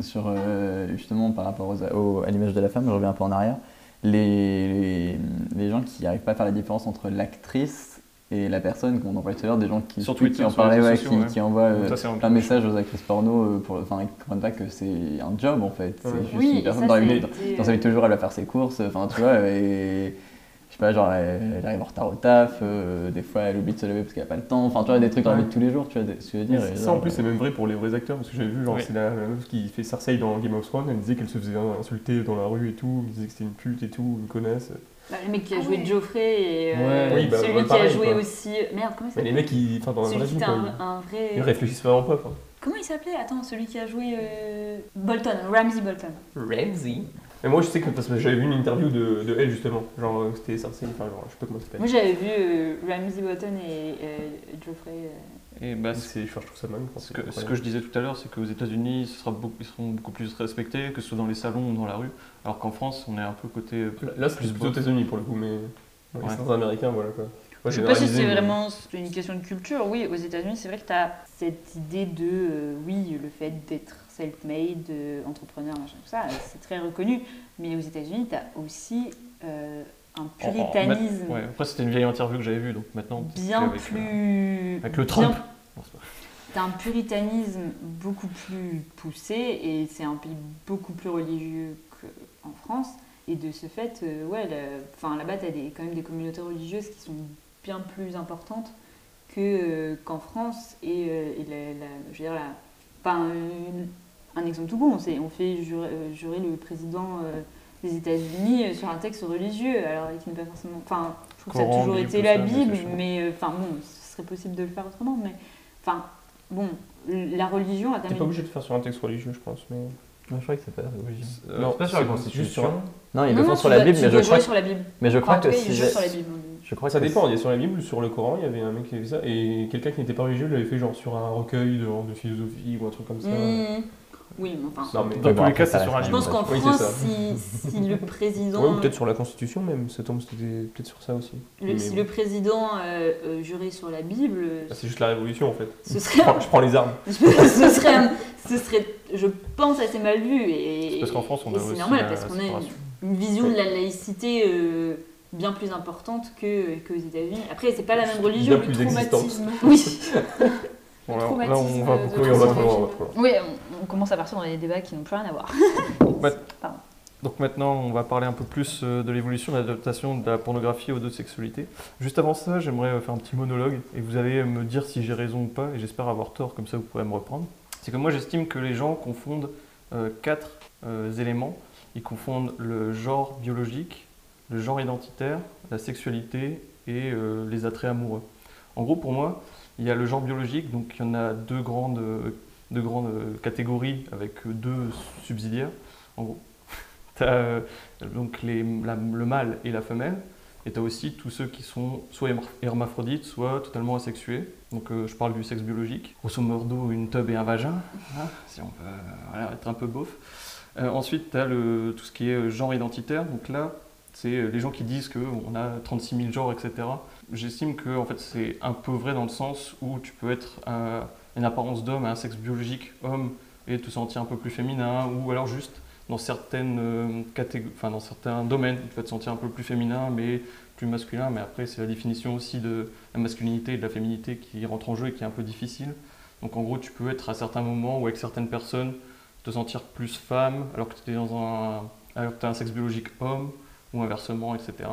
sur, euh, justement par rapport aux, au- à l'image de la femme, je reviens un peu en arrière. Les, les, les gens qui n'arrivent pas à faire la différence entre l'actrice et la personne, comme on en parlait tout à l'heure, des gens qui, Sur qui en parlaient, réseaux ouais, sociaux, qui, ouais. qui envoient euh, Ça, un plein de messages aux actrices porno, euh, pour, enfin, ils comprennent pas que c'est un job en fait. C'est juste Oui, une personne ça, dans, sa euh, vie de tous les jours, elle va faire ses courses, enfin tu vois, et je sais pas, genre elle, elle arrive en retard au taf, euh, des fois elle oublie de se lever parce qu'elle a pas le temps, enfin tu vois, des trucs dans la vie de tous les jours, tu vois, des- ce que je veux dire. et Ça genre, en plus, c'est même vrai pour les vrais acteurs parce que j'avais vu, genre, Oui. c'est la, la meuf qui fait Cersei dans Game of Thrones, elle disait qu'elle se faisait insulter dans la rue et tout, elle disait que c'était une pute et tout, une connasse. Bah, le mec qui a Ah joué ouais. Geoffrey et euh, Ouais, oui, bah, celui ouais, qui a pareil, joué quoi. aussi. Merde, comment il Mais les s'appelle mecs, ils, enfin, dans la vraie Celui vie, qui était quoi, un, ils, un vrai. ils réfléchissent vraiment pas. Quoi. Comment il s'appelait? Attends, celui qui a joué euh, Bolton, Ramsey Bolton. Ramsey. Mais moi, je sais que parce que j'avais vu une interview de, de elle justement, genre euh, c'était Cersei, enfin, genre, je sais pas comment ça s'appelle. Moi j'avais vu euh, Ramsey Bolton et euh, Geoffrey. euh, Et bah, C'est, je trouve ça dingue. Ce que, ce que je disais tout à l'heure, c'est qu'aux États-Unis, ce sera beaucoup, ils seront beaucoup plus respectés, que ce soit dans les salons ou dans la rue, alors qu'en France, on est un peu côté. euh, Là, c'est plus plutôt. États-Unis pour le coup, mais Ouais. certains américains, voilà quoi. Moi, Je sais j'ai pas si c'est mais- vraiment une question de culture. Oui, aux États-Unis, c'est vrai que tu as cette idée de, euh, oui, le fait d'être self-made, euh, entrepreneur, machin, tout ça, c'est très reconnu. Mais aux États-Unis, tu as aussi euh, un puritanisme Ouais, après, c'était une vieille interview que j'avais vue, donc maintenant. c'est bien avec, euh, plus. avec le Trump. T'as un puritanisme beaucoup plus poussé et c'est un pays beaucoup plus religieux qu'en France. Et de ce fait, euh, ouais, enfin, là-bas, tu as des, quand même des communautés religieuses qui sont bien plus importantes que, euh, qu'en France. Et, et la, la- je veux dire, la- une- un exemple tout bon, c'est on fait jurer, jurer le président des États-Unis euh, sur un texte religieux, alors qui n'est pas forcément. Enfin, je trouve que ça a toujours été la ça, mais Bible, mais euh, enfin bon, ce serait possible de le faire autrement, mais enfin bon, la religion a quand T'es pas obligé de faire sur un texte religieux, je pense. Mais... je crois que c'est pas. Euh, non, c'est pas sur la Constitution. Non, il Non, le font sur la Bible, mais je crois, jouer sur la Bible. mais je crois que si ils sur la Bible. je crois Ça que dépend, il y a sur la Bible, sur le Coran, il y avait un mec qui avait ça, et quelqu'un qui n'était pas religieux l'avait fait genre sur un recueil de, de philosophie ou un truc comme ça. Oui, mais enfin. Non, mais... Dans tous bon, les cas, c'est sur un Je pense qu'en Oui, France, ça. si, si le [laughs] président, ou peut-être sur la Constitution même, ça tombe, c'était peut-être sur ça aussi. le, Mais si bon. le président euh, euh, jurait sur la Bible, Ah, c'est juste la révolution en fait. ce Je prends, je prends les armes. [laughs] ce serait, ce serait, je pense, assez mal vu. Et, parce qu'en France, on a c'est normal parce qu'on a une, une vision de la laïcité euh, bien plus importante que qu'aux États-Unis. Après, c'est pas la même religion. Bien plus existante. Traumatisme. [laughs] Oui. Bon, là, on va beaucoup Oui, on va transformer trop loin, on va le trop loin. Oui, on, on commence à partir dans des débats qui n'ont plus rien à voir. [laughs] [laughs] Donc maintenant, on va parler un peu plus euh, de l'évolution de l'adaptation de la pornographie aux deux sexualités. Juste avant ça, j'aimerais euh, faire un petit monologue et vous allez me dire si j'ai raison ou pas, et j'espère avoir tort, comme ça vous pourrez me reprendre. C'est que moi j'estime que les gens confondent euh, quatre euh, éléments. Ils confondent le genre biologique, le genre identitaire, la sexualité et euh, les attraits amoureux. En gros, pour moi, il y a le genre biologique, donc il y en a deux grandes, euh, deux grandes euh, catégories avec euh, deux subsidiaires. En gros, [laughs] tu as donc les, la- le mâle et la femelle, et tu as aussi tous ceux qui sont soit herma- hermaphrodites, soit totalement asexués. Donc euh, je parle du sexe biologique. Grosso modo, une tub et un vagin, hein, si on peut euh, être un peu beauf. Euh, ensuite, tu as tout ce qui est euh, genre identitaire. Donc là, c'est euh, les gens qui disent qu'on a 36 000 genres, etc. J'estime que en fait, c'est un peu vrai dans le sens où tu peux être une apparence d'homme, un sexe biologique homme, et te sentir un peu plus féminin, ou alors juste dans, certaines, euh, dans certains domaines, tu vas te sentir un peu plus féminin, mais plus masculin. Mais après, c'est la définition aussi de la masculinité et de la féminité qui rentre en jeu et qui est un peu difficile. Donc en gros, tu peux être à certains moments ou avec certaines personnes te sentir plus femme alors que tu es dans un, alors as un sexe biologique homme ou inversement, etc.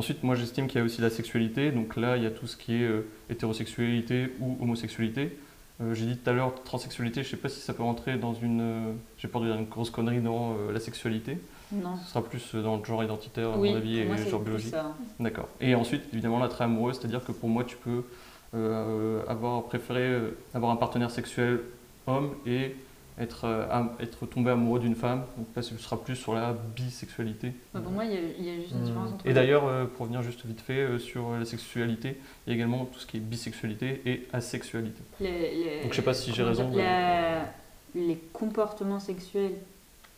Ensuite, moi j'estime qu'il y a aussi la sexualité. Donc là, il y a tout ce qui est euh, hétérosexualité ou homosexualité. Euh, J'ai dit tout à l'heure transsexualité, je sais pas si ça peut rentrer dans une. euh, J'ai peur de dire une grosse connerie dans la sexualité. Non. Ce sera plus dans le genre identitaire, à Oui, mon avis, et c'est genre biologique. D'accord. Et ensuite, évidemment, l'attrait amoureux, c'est-à-dire que pour moi, tu peux avoir préféré avoir un partenaire sexuel homme et être, euh, être tombé amoureux d'une femme. Donc là, ce sera plus sur la bisexualité. Pour moi, il y, a- il y a juste une Hmm. différence entre. Et d'ailleurs, euh, pour venir juste vite fait euh, sur la sexualité, il y a également tout ce qui est bisexualité et asexualité. les- les- Donc je sais pas si j'ai raison, la- les comportements sexuels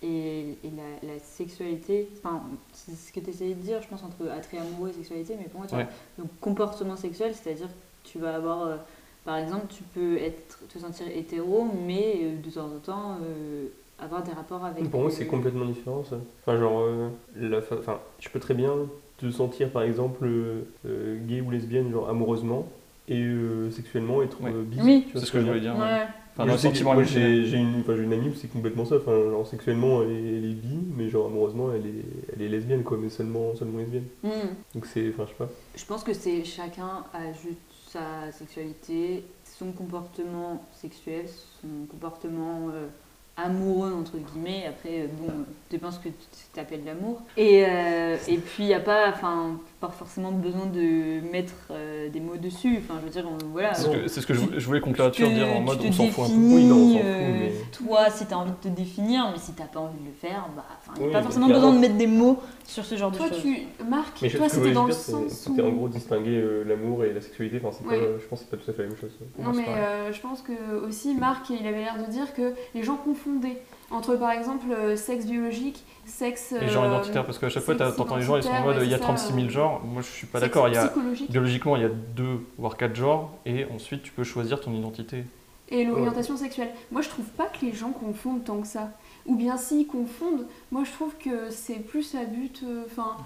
et, et la, la sexualité, enfin, c'est ce que tu essayais de dire, je pense, entre attrait amoureux et sexualité, mais pour moi, tu Ouais. vois, donc comportement sexuel, c'est-à-dire que tu vas avoir, euh, par exemple, tu peux être, te sentir hétéro, mais euh, de temps en temps euh, avoir des rapports avec. Pour moi, c'est complètement différent ça. Enfin, genre, euh, la fa- enfin, tu peux très bien te sentir par exemple euh, gay ou lesbienne, genre amoureusement, et euh, sexuellement être Ouais. euh, bis. Oui. tu vois C'est ce que je voulais dire. ouais. Ouais. Enfin, j'ai j'ai une, enfin, j'ai une amie où c'est complètement ça. Enfin, genre, sexuellement, elle est, elle est bi, mais genre amoureusement, elle est, elle est lesbienne, quoi, mais seulement, seulement lesbienne. Hmm. Donc c'est, enfin, je sais pas. Je pense que c'est chacun a juste sa sexualité, son comportement sexuel, son comportement euh, amoureux entre guillemets. Après, euh, bon, dépend ce que tu appelles l'amour. Et, euh, et puis il n'y a pas, enfin, pas forcément besoin de mettre euh, des mots dessus. Enfin, je veux dire, on- voilà. C'est ce que, c'est ce que je, Tu- voulais- je voulais conclure tu là-dessus, te- en dire en tu mode te on s'en fout un peu. définis, Oui, non, on s'en fout, euh, mais- Toi, si tu as envie de te définir, mais si tu pas envie de le faire, bah, enfin, il n'y a Oui, pas mais forcément clairement. besoin de mettre des mots sur ce genre de Toi, choses. tu, Marc, Mais je- toi, ce que je c'était voulais dans le dire, c'est- sens où. C'était en gros distinguer euh, l'amour et la sexualité. Enfin, c'est Ouais. pas, je pense que c'est pas tout à fait la même chose. Non, mais euh, je pense que aussi Marc, il avait l'air de dire que les gens confondaient entre par exemple euh, sexe biologique, sexe. Et genre euh, identitaire, parce qu'à chaque fois, t'entends les gens, ils sont en mode il y a ouais, c'est 36 000 ça, euh, genres. Moi, je suis pas d'accord. Il y a, psychologique. biologiquement, il y a deux, voire quatre genres, et ensuite, tu peux choisir ton identité. Et l'orientation sexuelle. Moi, je trouve pas que les gens confondent tant que ça. Ou bien s'ils confondent, moi je trouve que c'est plus à but, euh, enfin,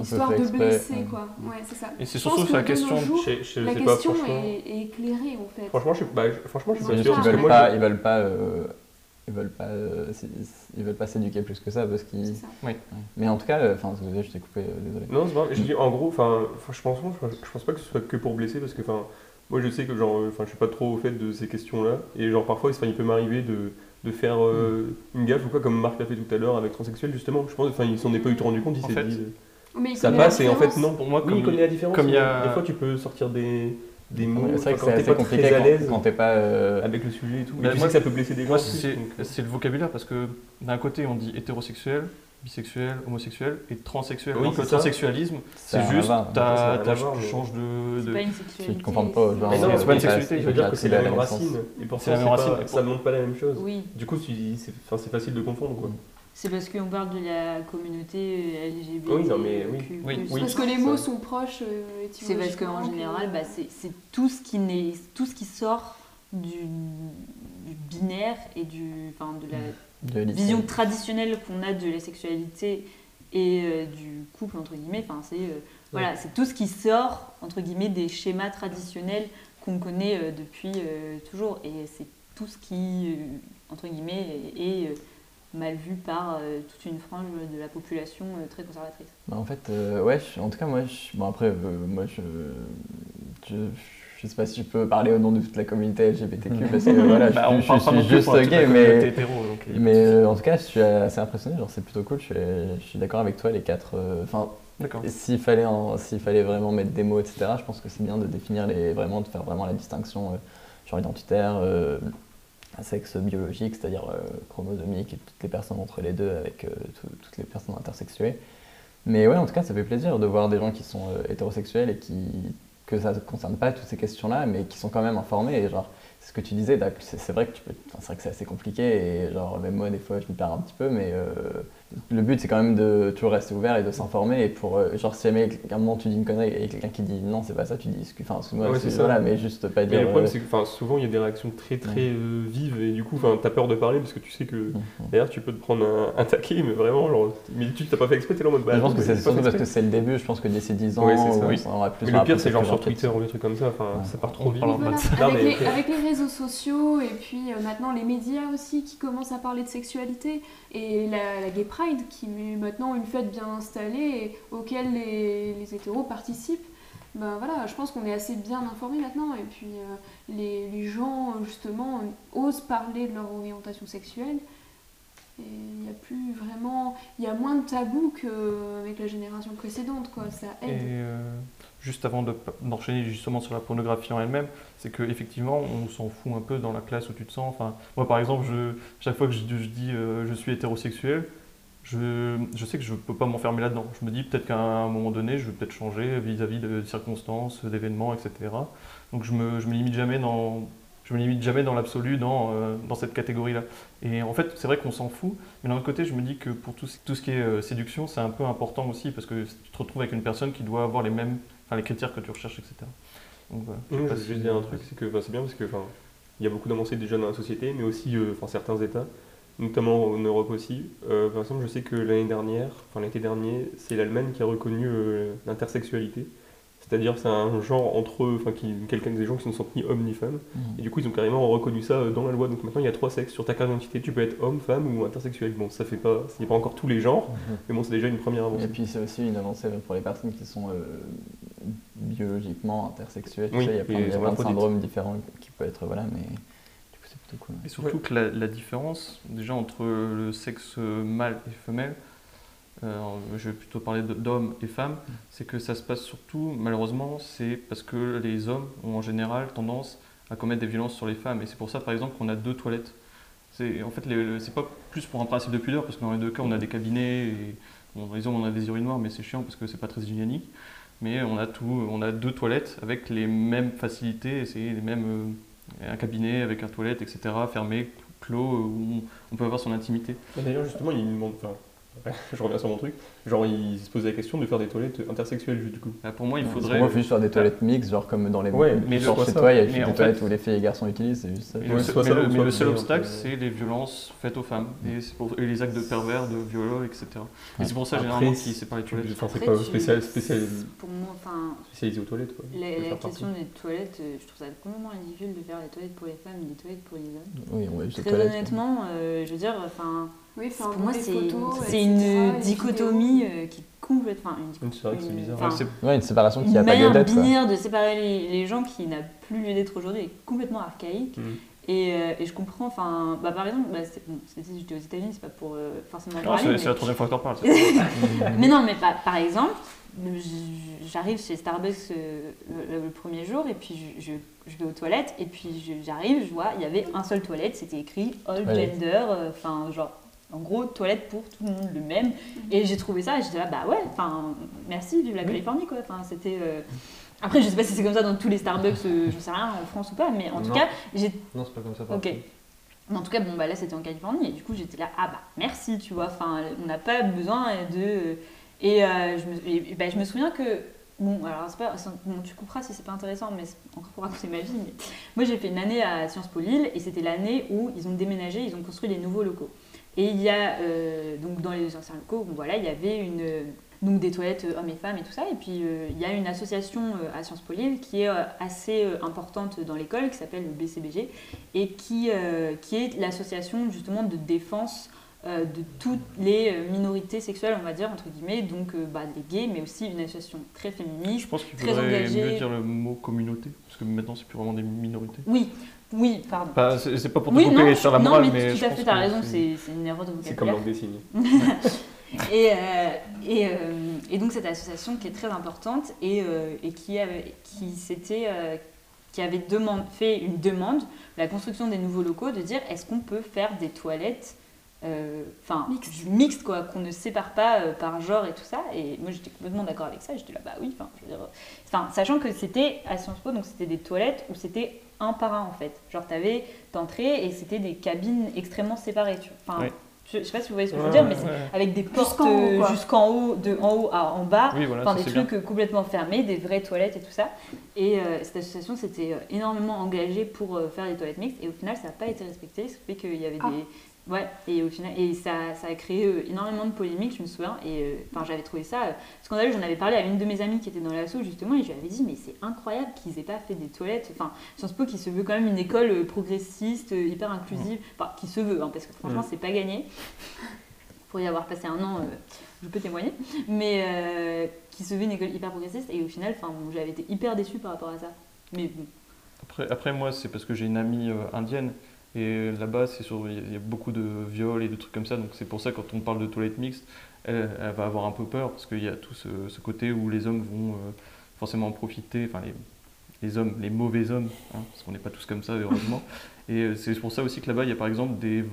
histoire de exprès, blesser ouais. quoi. Ouais, c'est ça. Et c'est surtout que la question. jours, Je, je la pas, question franchement. est, est éclairée en fait. Franchement, je suis, bah, je- franchement, je suis pas sûr. veulent pas, je- ils veulent pas, euh, ils veulent pas, euh, ils veulent pas s'éduquer plus que ça parce qu'ils. Ouais. Mais en tout cas, euh, enfin, je t'ai coupé, euh, désolé. Non, c'est pas. Je dis en gros, enfin, je pense, je, je pense pas que ce soit que pour blesser parce que, enfin, moi je sais que genre, enfin, je suis pas trop au fait de ces questions-là et genre parfois, enfin, il peut m'arriver de, de faire euh, une gaffe ou quoi, comme Marc l'a fait tout à l'heure avec transsexuel justement. Je pense, enfin, il s'en est pas eu tout rendu compte, il s'est dit. Mais il Ça passe et en fait non. Pour moi, Oui, comme il connaît la différence. comme il y mais a- Des fois, tu peux sortir des, des mots. C'est vrai que c'est quand t'es assez pas compliqué très à quand, l'aise quand t'es pas. euh, avec le sujet et tout. Bah, et tu moi, sais que ça peut blesser des gens. C'est euh, c'est le vocabulaire parce que d'un côté, on dit hétérosexuel, bisexuel, homosexuel et transsexuel. Oui, c'est le ça. transsexualisme, ça a c'est juste. Ça t'as- tu mais- changes de. C'est de- pas une Tu sexualité. te confonds pas, genre. Mais non, c'est euh, pas une sexualité, il veut dire que c'est la même racine et C'est c'est racine, et ça montre pas la même chose. Oui, Du coup, tu- c'est c'est facile de confondre quoi. C'est parce qu'on parle de la communauté LGBT. Oui, non, mais oui. Oui, oui. Parce que les ça. mots sont proches. euh, C'est parce qu'en général, que- bah, c'est tout ce qui n'est, tout ce qui sort du, du binaire et du, enfin, de la de vision traditionnelle qu'on a de la sexualité et euh, du couple entre guillemets. Enfin, c'est euh, voilà, c'est tout ce qui sort entre guillemets des schémas traditionnels qu'on connaît euh, depuis euh, toujours et c'est tout ce qui euh, entre guillemets est euh, mal vu par euh, toute une frange de la population euh, très conservatrice. Bah, en fait, euh, ouais, je- en tout cas, moi, je, bon, après, euh, moi, je, je, je sais pas si je peux parler au nom de toute la communauté LGBTQ [laughs] parce que voilà, je, Bah, je suis juste gay, mais, hétéro, donc, mais euh, en tout cas, je suis assez impressionné, genre, c'est plutôt cool, je suis, je suis d'accord avec toi, les quatre. Enfin, s'il fallait, en- fallait vraiment mettre des mots, etc., je pense que c'est bien de définir les, vraiment, de faire vraiment la distinction euh, genre identitaire, euh, sexe biologique, c'est-à-dire euh, chromosomique, et toutes les personnes entre les deux avec euh, tout- toutes les personnes intersexuées. Mais ouais, en tout cas, ça fait plaisir de voir des gens qui sont euh, hétérosexuels et qui que ça ne concerne pas toutes ces questions-là, mais qui sont quand même informés. Et genre, c'est ce que tu disais, c'est vrai que c'est assez compliqué et genre même moi des fois je me perds un petit peu, mais le but c'est quand même de toujours rester ouvert et de s'informer. Et pour, euh, genre, si jamais à un moment tu dis une connerie et quelqu'un qui dit non, c'est pas ça, tu dis excuse- enfin, excuse-moi, Ouais, c'est ça. voilà, mais juste pas Mais dire. le problème, euh, c'est que enfin, souvent il y a des réactions très très euh, vives et du coup, enfin, t'as peur de parler parce que tu sais que Mhm. derrière tu peux te prendre un, un taquet, mais vraiment, genre, mais tu t'as pas fait exprès, t'es là en mode bah. je pense que mais c'est surtout parce que c'est le début. Je pense que d'ici 10 ans, Ouais, c'est ça. on Oui. aura plus. Aura le pire, c'est genre sur. Twitter ou des trucs comme ça, enfin, ça part trop vite. avec, mais les, ok. avec les réseaux sociaux et puis maintenant les médias aussi qui commencent à parler de sexualité et la, la Gay Qui est maintenant une fête bien installée et auquel les, les hétéros participent. Ben voilà, je pense qu'on est assez bien informés maintenant et puis euh, les, les gens justement osent parler de leur orientation sexuelle et il n'y a plus vraiment, il y a moins de tabous qu'avec la génération précédente quoi, ça aide. euh, juste avant de- d'enchaîner justement sur la pornographie en elle-même, c'est qu'effectivement, on s'en fout un peu dans la classe où tu te sens. Enfin, moi, par exemple, je, chaque fois que je, dis euh, je suis hétérosexuel, je, je sais que je ne peux pas m'enfermer là-dedans. Je me dis peut-être qu'à un moment donné, je vais peut-être changer vis-à-vis de circonstances, d'événements, etc. Donc je me, je me limite jamais dans, je me limite jamais dans l'absolu dans, euh, dans cette catégorie-là. Et en fait, c'est vrai qu'on s'en fout, mais d'un autre côté, je me dis que pour tout, ce- tout ce qui est euh, séduction, c'est un peu important aussi parce que tu te retrouves avec une personne qui doit avoir les mêmes, enfin les critères que tu recherches, etc. Donc voilà. Mmh, je veux si- juste dire un truc, c'est que c'est bien parce que il y a beaucoup d'avancées déjà dans la société, mais aussi euh, certains États, notamment en Europe aussi. Euh, par exemple, je sais que l'année dernière, enfin l'été dernier, c'est l'Allemagne qui a reconnu euh, l'intersexualité. C'est-à-dire c'est un genre entre eux, enfin qui- quelqu'un des gens qui ne sont ni hommes ni femmes. Mhm. Et du coup, ils ont carrément reconnu ça euh, dans la loi. Donc maintenant, il y a trois sexes. Sur ta carte d'identité, tu peux être homme, femme ou intersexuel. Bon, ça fait pas, n'y a pas encore tous les genres, Mhm. mais bon, c'est déjà une première avancée. Et puis c'est aussi une avancée pour les personnes qui sont biologiquement intersexuelles. tu Oui, sais, il y a plein, y a de syndromes différents qui peuvent être voilà, mais Et surtout que la, la différence, déjà entre le sexe mâle et femelle, euh, je vais plutôt parler d'hommes et femmes, c'est que ça se passe surtout, malheureusement, c'est parce que les hommes ont en général tendance à commettre des violences sur les femmes. Et c'est pour ça, par exemple, qu'on a deux toilettes. C'est en fait, c'est pas plus pour un principe de pudeur, parce que dans les deux cas, on a des cabinets, et bon, les hommes, on a des urinoirs, mais c'est chiant parce que c'est pas très hygiénique. Mais on a tout, on a deux toilettes avec les mêmes facilités, et c'est les mêmes, euh, un cabinet avec un toilette, etc., fermé, clos, où on, peut avoir son intimité. Mais D'ailleurs, justement, il demande, enfin, [laughs] je reviens sur mon truc, genre il se posait la question de faire des toilettes intersexuelles, juste, du coup. Là, pour moi, il faudrait. moi, il faut juste faire des toilettes mixtes, genre comme dans les Ouais, mais genre soit chez ça. toi, il y a juste des fait- toilettes où les filles et les garçons utilisent, c'est juste ça. Mais, Ouais, le, soit mais ça, le- ou mais soit le seul obstacle, c'est les violences faites aux femmes et, c'est pour- et les actes de pervers, de viol, etc. Et c'est pour ça, Après, généralement, qu'ils séparent les toilettes. Enfin, c'est pas tu- spécial, spécial, Pour moi, enfin, spécialisé aux toilettes, quoi. la, question des toilettes, euh, je trouve ça complètement ridicule de faire les toilettes pour les femmes et les toilettes pour les hommes. Oui, on va juste Très honnêtement, euh, je veux dire, enfin, Oui, enfin, pour moi, c'est une dichotomie euh, qui est complètement. Une, Oui, c'est vrai que c'est une- bizarre. enfin, Ouais, une séparation qui une a pas lieu manière d'être. quoi. binaire de séparer les, les gens qui n'a plus lieu d'être aujourd'hui est complètement archaïque. Mhm. Et, euh, et je comprends, enfin, bah, par exemple, bah, bon, c'était- j'étais aux États-Unis, c'est pas pour euh, forcément en Non, c'est mais- la troisième fois que t'en parles. [laughs] mais non, mais par, par exemple, j'arrive chez Starbucks euh, le, le premier jour et puis je, je- je vais aux toilettes et puis j'arrive, je vois, il y avait un seul toilette, c'était écrit all gender, euh, enfin genre en gros toilette pour tout le monde le même. Et j'ai trouvé ça et j'étais là, bah ouais, enfin merci, vive la Oui. Californie quoi. Enfin c'était. euh, Après, je sais pas si c'est comme ça dans tous les Starbucks, euh, je sais rien, en France ou pas, mais en tout cas, j'ai Non, c'est pas comme ça. par Ok. mais en tout cas, bon, bah là c'était en Californie et du coup j'étais là, ah bah merci, tu vois, enfin on n'a pas besoin de. Et, euh, je, me, et, et, bah, je me souviens que. Bon, alors c'est pas, bon, tu couperas si c'est pas intéressant, mais encore pour raconter ma vie. Mais moi j'ai fait une année à Sciences Po Lille et c'était l'année où ils ont déménagé, ils ont construit des nouveaux locaux. Et il y a, euh, donc dans les anciens locaux, bon, voilà, il y avait une, donc des toilettes euh, hommes et femmes et tout ça. Et puis euh, il y a une association euh, à Sciences Po Lille qui est euh, assez importante dans l'école, qui s'appelle le BCBG, et qui, qui est l'association justement de défense de toutes les minorités sexuelles, on va dire, entre guillemets, donc euh, bah, les gays, mais aussi une association très Je féministe. pense qu'il faudrait mieux dire le mot communauté, parce que maintenant, c'est plus vraiment des minorités. Oui, oui, pardon. C'est pas pour te Oui, couper non, faire la non, morale, mais mais. tout à fait, t'as raison, c'est- une erreur de C'est comme vocabulaire. langue des signes. [laughs] Et, euh, et, euh, et donc cette association qui est très importante et, euh, et qui, avait- qui, qui avait demande, fait une demande, la construction des nouveaux locaux, de dire est-ce qu'on peut faire des toilettes euh, enfin Mixtes. mixtes, quoi, qu'on ne sépare pas euh, par genre et tout ça. Et moi j'étais complètement d'accord avec ça, j'étais là bah oui, enfin je veux dire, enfin sachant que c'était à Sciences Po, donc c'était des toilettes où c'était un par un en fait. Genre t'avais t'entrais et c'était des cabines extrêmement séparées. Tu, enfin, Ouais. Je, je sais pas si vous voyez ce que je veux dire, mais avec des portes Jusqu'en haut, euh, quoi. jusqu'en haut, de en haut à en bas. Oui, voilà, Enfin, ça des bien. trucs euh, complètement fermés, des vraies toilettes et tout ça. Et euh, cette association s'était euh, énormément engagée pour euh, faire des toilettes mixtes et au final ça n'a pas été respecté, ce qui fait qu'il y avait Ah. des... Ouais, et au final, et ça, ça a créé euh, énormément de polémiques, je me souviens, et euh, j'avais trouvé ça euh, scandaleux, j'en avais parlé à une de mes amies qui était dans l'asso justement, et je lui avais dit mais c'est incroyable qu'ils aient pas fait des toilettes, enfin Sciences Po qui se veut quand même une école euh, progressiste, hyper inclusive, enfin qui se veut, hein, parce que franchement Mm. c'est pas gagné, pour y avoir passé un an, je peux témoigner, mais qui se veut une école hyper progressiste, et au final, enfin bon, j'avais été hyper déçue par rapport à ça. Mais bon, Après, après, moi, c'est parce que j'ai une amie indienne. Et là-bas, c'est sur, il y a- beaucoup de viols et de trucs comme ça. Donc c'est pour ça que quand on parle de toilettes mixtes, elle, elle va avoir un peu peur parce qu'il y a tout ce, ce côté où les hommes vont euh, forcément en profiter. Enfin, les, les hommes, les mauvais hommes, hein, parce qu'on n'est pas tous comme ça, heureusement. [laughs] Et euh, c'est pour ça aussi que là-bas, il y a par exemple des,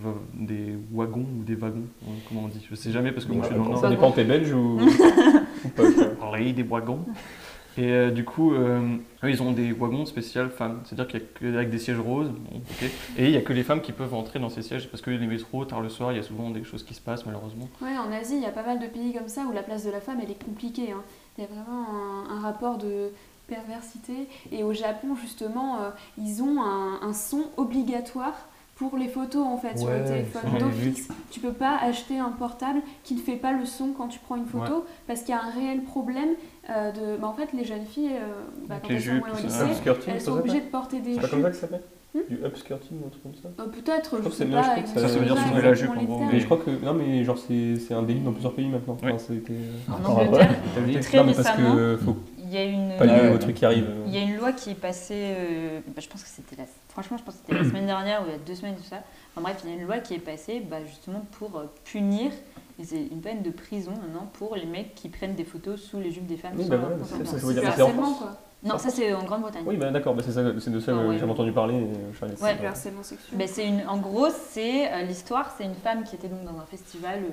wagons ou des wagons, hein, comment on dit? Je sais jamais parce que moi je suis dans le nord. Ça dépend, t'es belge ou, [laughs] ou pas des wagons. Et euh, du coup, euh, ils ont des wagons spéciaux femmes. C'est-à-dire qu'il y a que avec des sièges roses. Et il n'y a que les femmes qui peuvent entrer dans ces sièges parce que les métros, tard le soir, il y a souvent des choses qui se passent malheureusement. Ouais, en Asie, il y a pas mal de pays comme ça où la place de la femme, elle est compliquée. hein. Il y a vraiment un, rapport de perversité. Et au Japon, justement, euh, ils ont un son obligatoire pour les photos, en fait, sur le téléphone. D'office, tu peux pas acheter un portable qui ne fait pas le son quand tu prends une photo, parce qu'il y a un réel problème euh, de... Bah, en fait, les jeunes filles, euh, bah, quand les elles sont jupes, au lycée, elles sont obligées de porter des C'est pas comme ça que ça s'appelle Hmm Du upskirting ou un truc comme ça Euh, Peut-être, je crois que sais c'est- pas. je ça- ça veut dire soulever la jupe, en gros. Mais je crois que. Non, mais genre, c'est un délit dans plusieurs pays maintenant. Oui. Enfin, en Ah, Angleterre, [laughs] très récemment, faut il y a une... pas lier ouais. au truc qui arrive. Il y a une loi qui est passée, euh, bah, je pense que c'était la, franchement, je pense que c'était la semaine dernière ou il y a deux semaines, tout ça. Enfin bref, il y a une loi qui est passée bah, justement pour euh, punir, et c'est une peine de prison maintenant, pour les mecs qui prennent des photos sous les jupes des femmes. Oui, bah ça, ça C'est dire harcèlement, quoi. Non, ça c'est en Grande-Bretagne. Oui, bah d'accord, bah, c'est ça- c'est de ça Ah, que ouais, j'avais ouais. entendu parler. et je suis allé- Ouais. Du harcèlement sexuel. Une, en gros, c'est euh, l'histoire, c'est une femme qui était donc dans un festival, euh,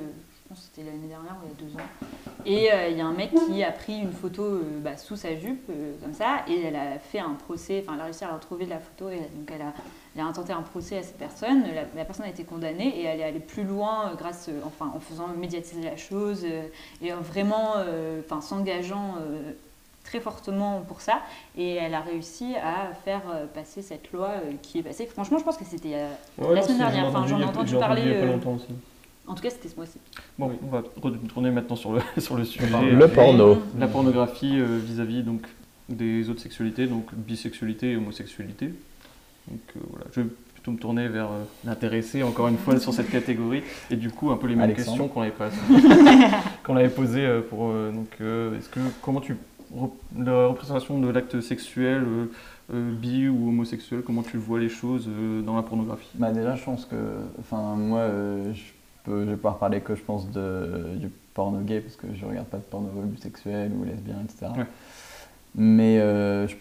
c'était l'année dernière ou il y a deux ans, et euh, il y a un mec qui a pris une photo euh, bah, sous sa jupe, euh, comme ça, et elle a fait un procès, enfin elle a réussi à retrouver la photo, et donc elle a, elle a intenté un procès à cette personne, la, la personne a été condamnée, et elle est allée plus loin grâce, enfin en faisant médiatiser la chose, et en vraiment, enfin s'engageant très fortement pour ça, et elle a réussi à faire passer cette loi qui est passée. Franchement, je pense que c'était Ouais, La semaine dernière, enfin, j'en ai entendu parler, il y a pas longtemps aussi. En tout cas, c'était ce mois-ci. Bon, on va retourner maintenant sur le, [laughs] sur le sujet. Le porno. La pornographie euh, vis-à-vis donc des autres sexualités, donc bisexualité et homosexualité. Donc euh, voilà, je vais plutôt me tourner vers euh, l'intéressé encore une fois sur cette catégorie et du coup un peu les mêmes Alexandre. questions qu'on avait pas [laughs] qu'on avait posées euh, pour euh, donc euh, est-ce que comment tu la représentation de l'acte sexuel euh, euh, bi ou homosexuel comment tu vois les choses euh, dans la pornographie? Bah déjà, je pense que, enfin moi, euh, je, peux, je vais pouvoir parler que je pense de, du porno gay parce que je regarde pas de porno bisexuel ou lesbien, etc. Ouais. Mais euh, je-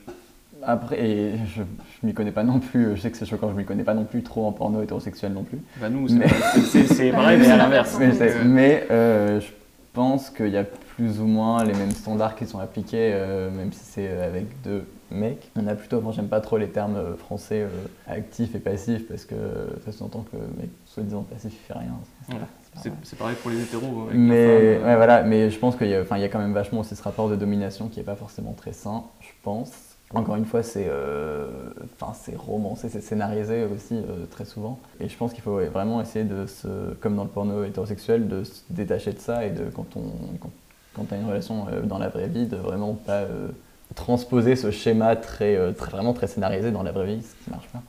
après, et je, je m'y connais pas non plus. Je sais que c'est choquant, je m'y connais pas non plus trop en porno hétérosexuel non plus. Bah nous c'est Mais- [laughs] pareil nous, mais à l'inverse. Mais, euh, mais, euh, je pense qu'il y a plus ou moins les mêmes standards qui sont appliqués, euh, même si c'est avec deux mecs. On a plutôt, moi j'aime pas trop les termes français euh, actif et passif parce que ça sous-entend que mec soi-disant passif il fait rien. C'est- pareil pour les hétéros. la Mais, ouais, voilà, mais je pense qu'il y, a- il y a quand même vachement aussi ce rapport de domination qui est pas forcément très sain, je pense. Encore une fois, c'est euh, romancé, c'est scénarisé aussi euh, très souvent. Et je pense qu'il faut ouais, vraiment essayer de se, comme dans le porno hétérosexuel, de se détacher de ça et de quand on quand, quand as une relation euh, dans la vraie vie, de vraiment pas euh, transposer ce schéma très, euh, très vraiment très scénarisé dans la vraie vie, ce qui marche pas.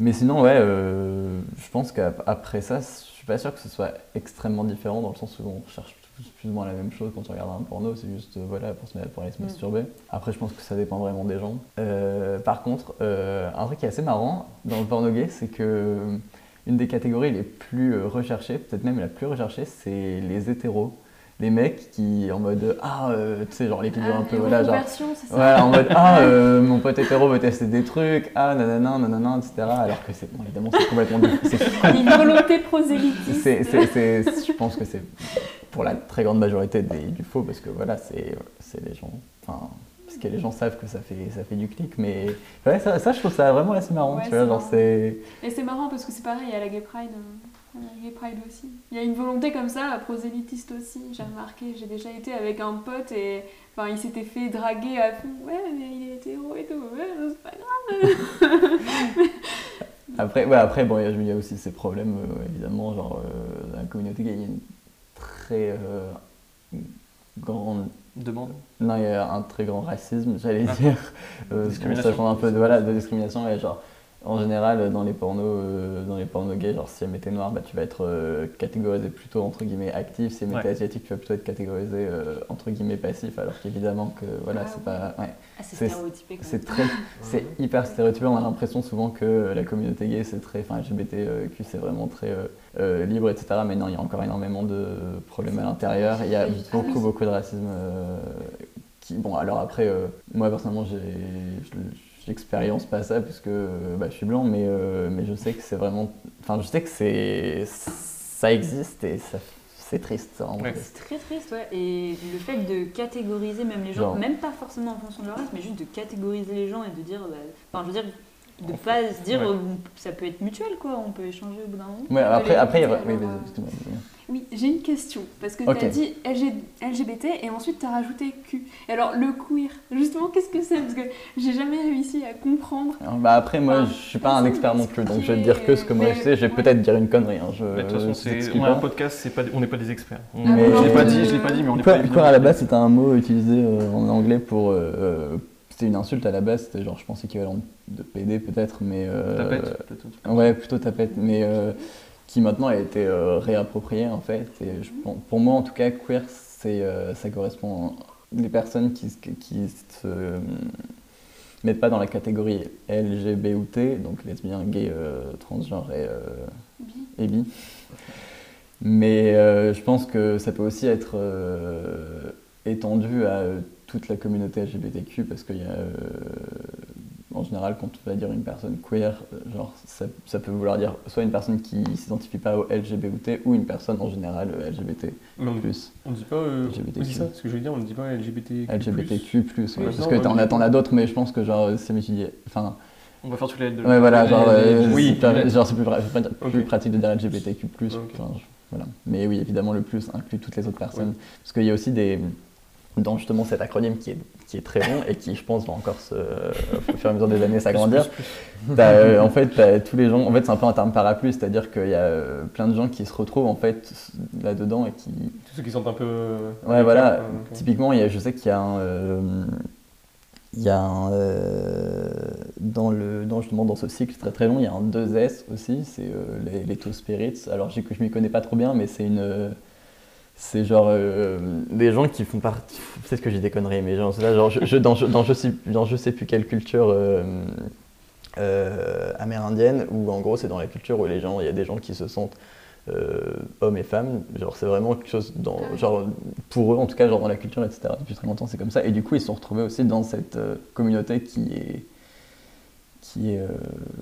Mais sinon, ouais, euh, je pense qu'après ça, je suis pas sûr que ce soit extrêmement différent dans le sens où on cherche tous plus ou moins la même chose quand on regarde un porno, c'est juste euh, voilà pour, se, mettre- pour aller se Mm. masturber. Après, je pense que ça dépend vraiment des gens. Euh, par contre, euh, un truc qui est assez marrant dans le porno gay, c'est que une des catégories les plus recherchées, peut-être même la plus recherchée, c'est les hétéros. Les mecs qui en mode ah euh, tu sais genre les vidéos Ah, un peu voilà genre ça en mode ah [laughs] euh, mon pote hétéro veut tester des trucs ah nanana nanana etc alors que c'est bon, évidemment c'est complètement [laughs] Une volonté prosélytiste. c'est, c'est- c'est- je pense que c'est pour la très grande majorité des- du faux parce que voilà, c'est, c'est les gens. Enfin, parce que les gens savent que ça fait, ça fait du clic, mais ouais, ça, ça, je trouve ça vraiment assez marrant. Ouais, tu vois, genre c'est. Et c'est marrant parce que c'est pareil, à la Gay Pride, euh, Gay Pride aussi. Il y a une volonté comme ça, prosélytiste aussi, j'ai remarqué. J'ai déjà été avec un pote et enfin, il s'était fait draguer à fond. Ouais, mais il est hétéro et tout. Ouais, c'est pas grave. [laughs] [laughs] Après, ouais, après bon, il y a- aussi ces problèmes, euh, évidemment, genre, euh, dans la communauté gay, il y a une très euh, grande Demande. Non, il y a un très grand racisme, j'allais Ah. dire. Euh, Discrimination. un peu de, voilà, de discrimination. Et genre, en général, dans les pornos, euh, dans les pornos gays, genre, si elle était noire, bah, tu vas être euh, catégorisé plutôt entre guillemets actif. Si elle était Ouais. asiatique, tu vas plutôt être catégorisé euh, entre guillemets passif. Alors qu'évidemment que voilà, Ah c'est ouais. pas. Ouais. Ah, c'est stéréotypé. C'est très, [laughs] c'est hyper stéréotypé. On a l'impression souvent que la communauté gay, c'est très, enfin LGBTQ, c'est vraiment très euh, euh, libre, etc. Mais non, il y a encore énormément de problèmes à l'intérieur. Il y a beaucoup, beaucoup de racisme. euh, qui, bon, alors après, euh, moi personnellement, j'ai, j'expérience pas ça puisque euh, bah, je suis blanc, mais, euh, mais je sais que c'est vraiment, enfin, je sais que c'est, ça existe et ça, c'est triste. ça, en vrai. C'est très triste, ouais. Et le fait de catégoriser même les gens, Genre. même pas forcément en fonction de leur race, mais juste de catégoriser les gens et de dire, bah, enfin, je veux dire, de pas se dire, Ouais. euh, ça peut être mutuel, quoi. On peut échanger au bout d'un moment. Ouais, après, il y a- alors, oui, vas-y, excuse-moi, vas-y. Oui, j'ai une question. Parce que Ok. tu as dit LG LGBT et ensuite tu as rajouté Q. Et alors, le queer, justement, qu'est-ce que c'est? Parce que j'ai jamais réussi à comprendre. Alors, Bah après, moi, Enfin, je suis pas un expert non plus, donc je vais te dire que ce que moi je mais- sais. Je vais ouais. peut-être dire une connerie. Hein. Je, Mais de toute façon, c'est- on a un podcast, c'est pas, on n'est pas des experts. On- Ah, Mais- je l'ai pas dit, je l'ai pas dit, mais on n'est pas queer, à la base, c'était un mot utilisé euh, en anglais pour. euh, euh, c'était une insulte à la base, c'était genre, je pense, équivalent de PD peut-être, mais. euh, Tapette, peut-être. un truc. Ouais, plutôt tapette, mais euh, qui maintenant a été euh, réapproprié en fait. Et je pense- pour moi, en tout cas, queer, euh, ça correspond à des personnes qui, qui se euh, mettent pas dans la catégorie LGB ou T, donc lesbien, gay, euh, transgenre et, et bi. Mais je pense que ça peut aussi être étendu à toute la communauté LGBTQ parce qu'il y a, en général, quand on va dire une personne queer, euh, genre, ça, ça peut vouloir dire soit une personne qui s'identifie pas au LGBT ou une personne en général euh, LGBT+. Mais on, Plus. on dit pas. euh, LGBTQ. on dit ça, ce que je veux dire, on ne dit pas LGBT. LGBTQ+, ouais, Ouais, parce que as, t'en as d'autres, mais je pense que genre, c'est enfin, On va faire toutes les lettres de ouais voilà, genre, euh, oui, c'est genre plus, plus Ok. pratique de dire LGBTQ+, Ok. enfin, je- voilà. Mais oui, évidemment, le plus inclut toutes les autres personnes, parce qu'il y a aussi des, dans justement cet acronyme qui est, qui est très long et qui, je pense, va encore se, au fur et à mesure des années s'agrandir. T'as, euh, en fait, t'as tous les gens. En fait, c'est un peu un terme parapluie, c'est-à-dire qu'il y a euh, plein de gens qui se retrouvent en fait là-dedans et qui. Tous ceux qui sont un peu. Ouais, voilà. euh. Typiquement, il y a, je sais qu'il y a un. euh, il y a un. euh, dans, le, dans, justement, dans ce cycle très très long, il y a un 2S aussi, c'est euh, les, les Two Spirits. Alors, je, je m'y connais pas trop bien, mais c'est une. C'est genre euh, des gens qui font partie. Peut-être que j'ai des conneries, mais genre, là, genre je, je- dans, je, dans je sais, dans je sais plus quelle culture euh, euh, amérindienne, où en gros c'est dans la culture où les gens, il y a des gens qui se sentent hommes et femmes. Genre c'est vraiment quelque chose dans, Ah genre pour eux en tout cas, genre dans la culture, etc. Depuis très longtemps c'est comme ça. Et du coup ils se sont retrouvés aussi dans cette communauté qui est qui est, euh,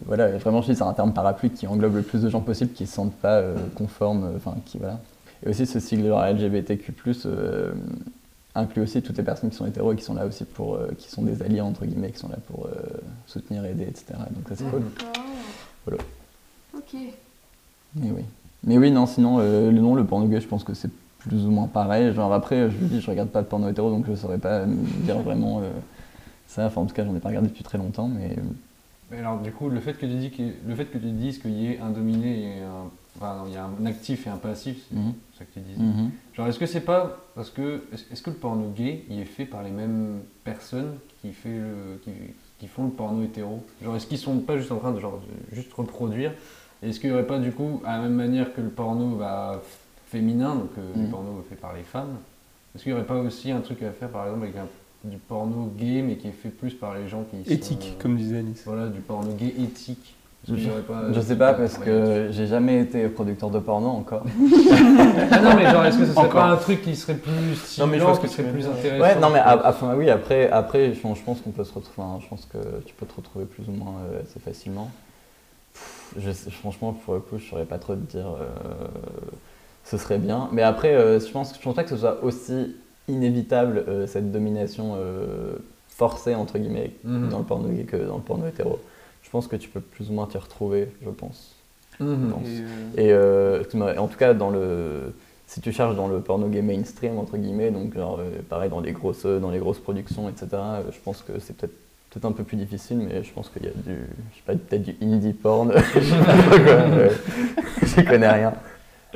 voilà, vraiment, je dis, c'est un terme parapluie qui englobe le plus de gens possible qui ne se sentent pas euh, conformes, enfin, qui, voilà. Et aussi, ce sigle genre LGBTQ+, euh, inclut aussi toutes les personnes qui sont hétéros et qui sont là aussi pour, euh, qui sont des alliés, entre guillemets, qui sont là pour euh, soutenir, aider, etc. Donc ça, c'est cool. Voilà. Ok. Mais oui. Mais oui, non, sinon, euh, le nom, le porno gay, je pense que c'est plus ou moins pareil. Genre après, je vous dis, je regarde pas de porno hétéro, donc je saurais pas me dire vraiment euh, ça. Enfin, en tout cas, j'en ai pas regardé depuis très longtemps, mais... Mais alors, du coup, le fait que tu, dis le fait que tu dises qu'il y ait un dominé et un. Enfin, il y a un actif et un passif, c'est Mhm. ça que tu disais. mhm. Genre, est-ce que c'est pas. Parce que. Est-ce que le porno gay, il est fait par les mêmes personnes qui, fait le, qui, qui font le porno hétéro? Genre, est-ce qu'ils sont pas juste en train de genre, de juste reproduire? Est-ce qu'il n'y aurait pas, du coup, à la même manière que le porno bah, féminin, donc euh, le Mhm. porno fait par les femmes, est-ce qu'il n'y aurait pas aussi un truc à faire, par exemple, avec un- du porno gay, mais qui est fait plus par les gens qui Éthique, sont, euh, comme disait Anis. Voilà, du porno gay éthique? Pas- Je sais pas parce que j'ai jamais été producteur de porno encore. [laughs] Ah non, mais genre, est-ce que ce serait Encore. pas un truc qui serait plus Non, mais je qui que tu serait plus intéressant? Ouais, non mais à- à- enfin, oui après après je, je pense qu'on peut se retrouver. enfin, je pense que tu peux te retrouver plus ou moins euh, assez facilement. Pff, Je, sais- franchement pour le coup je saurais pas trop te dire. euh, ce serait bien. Mais après euh, je pense je pense pas que ce soit aussi inévitable euh, cette domination euh, forcée entre guillemets Mhm. dans le porno gay que dans le porno hétéro. Je pense que tu peux plus ou moins t'y retrouver, je pense. Mhm. pense. Et, euh, Et euh, excuse-moi, en tout cas, dans le, si tu cherches dans le porno gay mainstream, entre guillemets, donc genre, euh, pareil dans les, grosses, dans les grosses productions, etc., je pense que c'est peut-être peut un peu plus difficile, mais je pense qu'il y a du, je sais pas, peut-être du indie porn, [laughs] je sais pas trop quoi, je connais rien.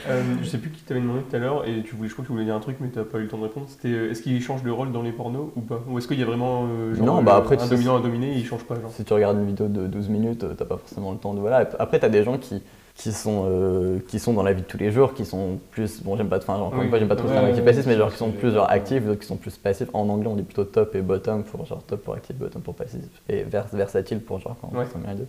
Euh, je sais plus qui t'avait demandé tout à l'heure et tu voulais, je crois que tu voulais dire un truc mais t'as pas eu le temps de répondre. C'était euh, est-ce qu'il change de rôle dans les pornos ou pas? Ou est-ce qu'il y a vraiment euh, genre, Non, bah tu un sais, dominant un dominé et il change pas genre? Si tu regardes une vidéo de 12 minutes, t'as pas forcément le temps de. Voilà. Après, t'as des gens qui, qui, sont, qui sont dans la vie de tous les jours, qui sont plus. Bon, j'aime pas, enfin, encore une fois, j'aime pas trop Ouais, ouais, passif, mais ouais, genre qui sont plus genre actifs, d'autres qui sont plus passifs. En anglais, on dit plutôt top et bottom pour genre top pour actif, bottom pour passif. Et vers, versatile pour genre quand Ouais. on met les deux.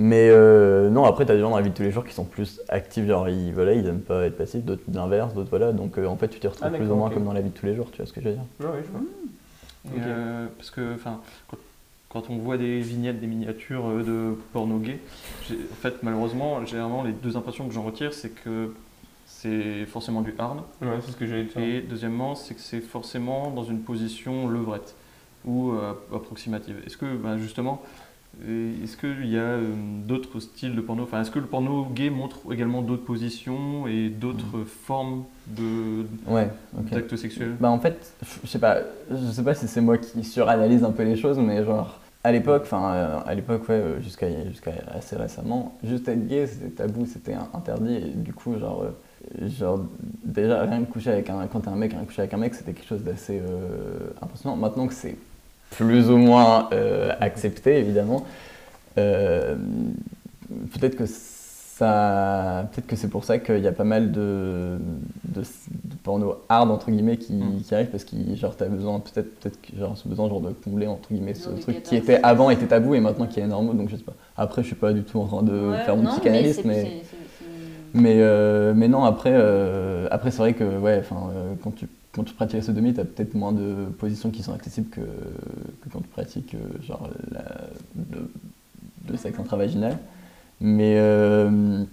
Mais euh, non, après, t'as des gens dans la vie de tous les jours qui sont plus actifs, genre ils, voilà, ils aiment pas être passifs, d'autres l'inverse, d'autres voilà. Donc euh, en fait, tu t'y retrouves Ah, plus ou moins comme dans la vie de tous les jours, tu vois ce que je veux dire? Ouais, ouais, je vois. Et, Ok. euh, parce que, enfin, quand, quand on voit des vignettes, des miniatures de porno gay, en fait, malheureusement, généralement, les deux impressions que j'en retire, c'est que c'est forcément du hard, Ouais, c'est ce que j'allais dire. et deuxièmement, c'est que c'est forcément dans une position levrette ou euh, approximative. Est-ce que, ben, justement, euh, est-ce qu'il y a euh, d'autres styles de porno? Enfin, est-ce que le porno gay montre également d'autres positions et d'autres formes de Ouais, d'actes sexuels? Bah en fait, je sais pas, je sais pas si c'est moi qui suranalyse un peu les choses, mais genre à l'époque, enfin euh, à l'époque ouais, euh, jusqu'à jusqu'à assez récemment, juste être gay c'était tabou, c'était interdit et du coup genre euh, genre déjà rien que coucher avec un quand t'es un mec, rien que coucher avec un mec c'était quelque chose d'assez euh, impressionnant. Maintenant que c'est plus ou moins euh, accepté évidemment, euh, peut-être que ça peut-être que c'est pour ça qu'il y a pas mal de, de, de porno hard entre guillemets qui, Mm. qui arrivent parce que genre t'as besoin peut-être peut-être que genre ce besoin genre de combler entre guillemets ce truc qui était avant était tabou et maintenant qui est normal donc je sais pas après je suis pas du tout en train de Ouais, faire mon non, psychanalyste mais. mais mais, euh, mais non, après, euh, après c'est vrai que ouais, enfin, euh, quand, tu, quand tu pratiques la sodomie, tu as peut-être moins de positions qui sont accessibles que, quand tu pratiques euh, genre, le, sexe intravaginal. Mais, euh,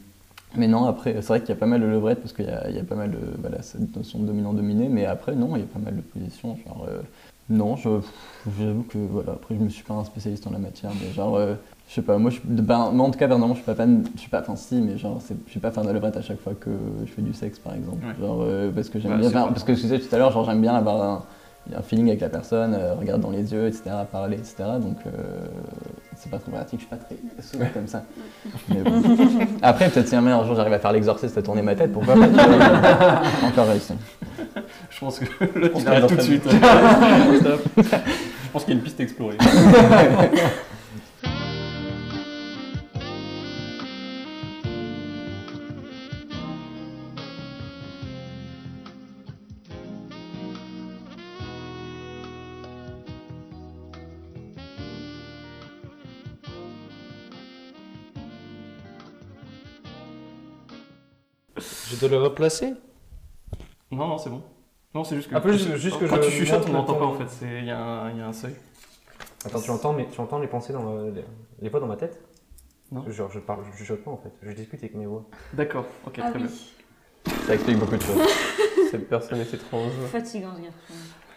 mais non, après, c'est vrai qu'il y a pas mal de levrettes parce qu'il y y a pas mal de voilà, cette notion de dominant-dominé, mais après, non, il y a pas mal de positions. Genre, euh, non, j'avoue que voilà, après, je me suis pas un spécialiste en la matière, mais genre. euh, je sais pas, moi, je, ben, moi en tout cas, personnellement, je suis pas fan, je suis pas, enfin si, mais genre, je suis pas fan de levrette à chaque fois que je fais du sexe, par exemple. Ouais. Genre, euh, parce que j'aime Bah, bien, parce que je disais tout à l'heure, genre, j'aime bien avoir un, un feeling avec la personne, euh, regarder dans les yeux, etc., parler, etc., donc euh, c'est pas très pratique, je suis pas très souvent comme ça. Mais bon. [laughs] Après, peut-être si un jour j'arrive à faire l'exorciste à tourner ma tête, pourquoi pas, [laughs] encore réussi. Je pense que tout de suite. [laughs] Je pense qu'il y a une piste à dois le replacer Non, non, c'est bon. Non, c'est juste que. Après, juste- juste que quand je tu chuchotes, on n'entend pas en fait. c'est- Il y, a un il y a un seuil. Attends, tu entends, mais, tu entends les pensées dans le- les, les voix dans ma tête? Non. Genre, je parle, je chuchote pas en fait, je discute avec mes voix. D'accord, ok, Ah très oui. bien. Ça explique beaucoup de choses. [laughs] Cette personne est étrange. Fatigant ce garçon.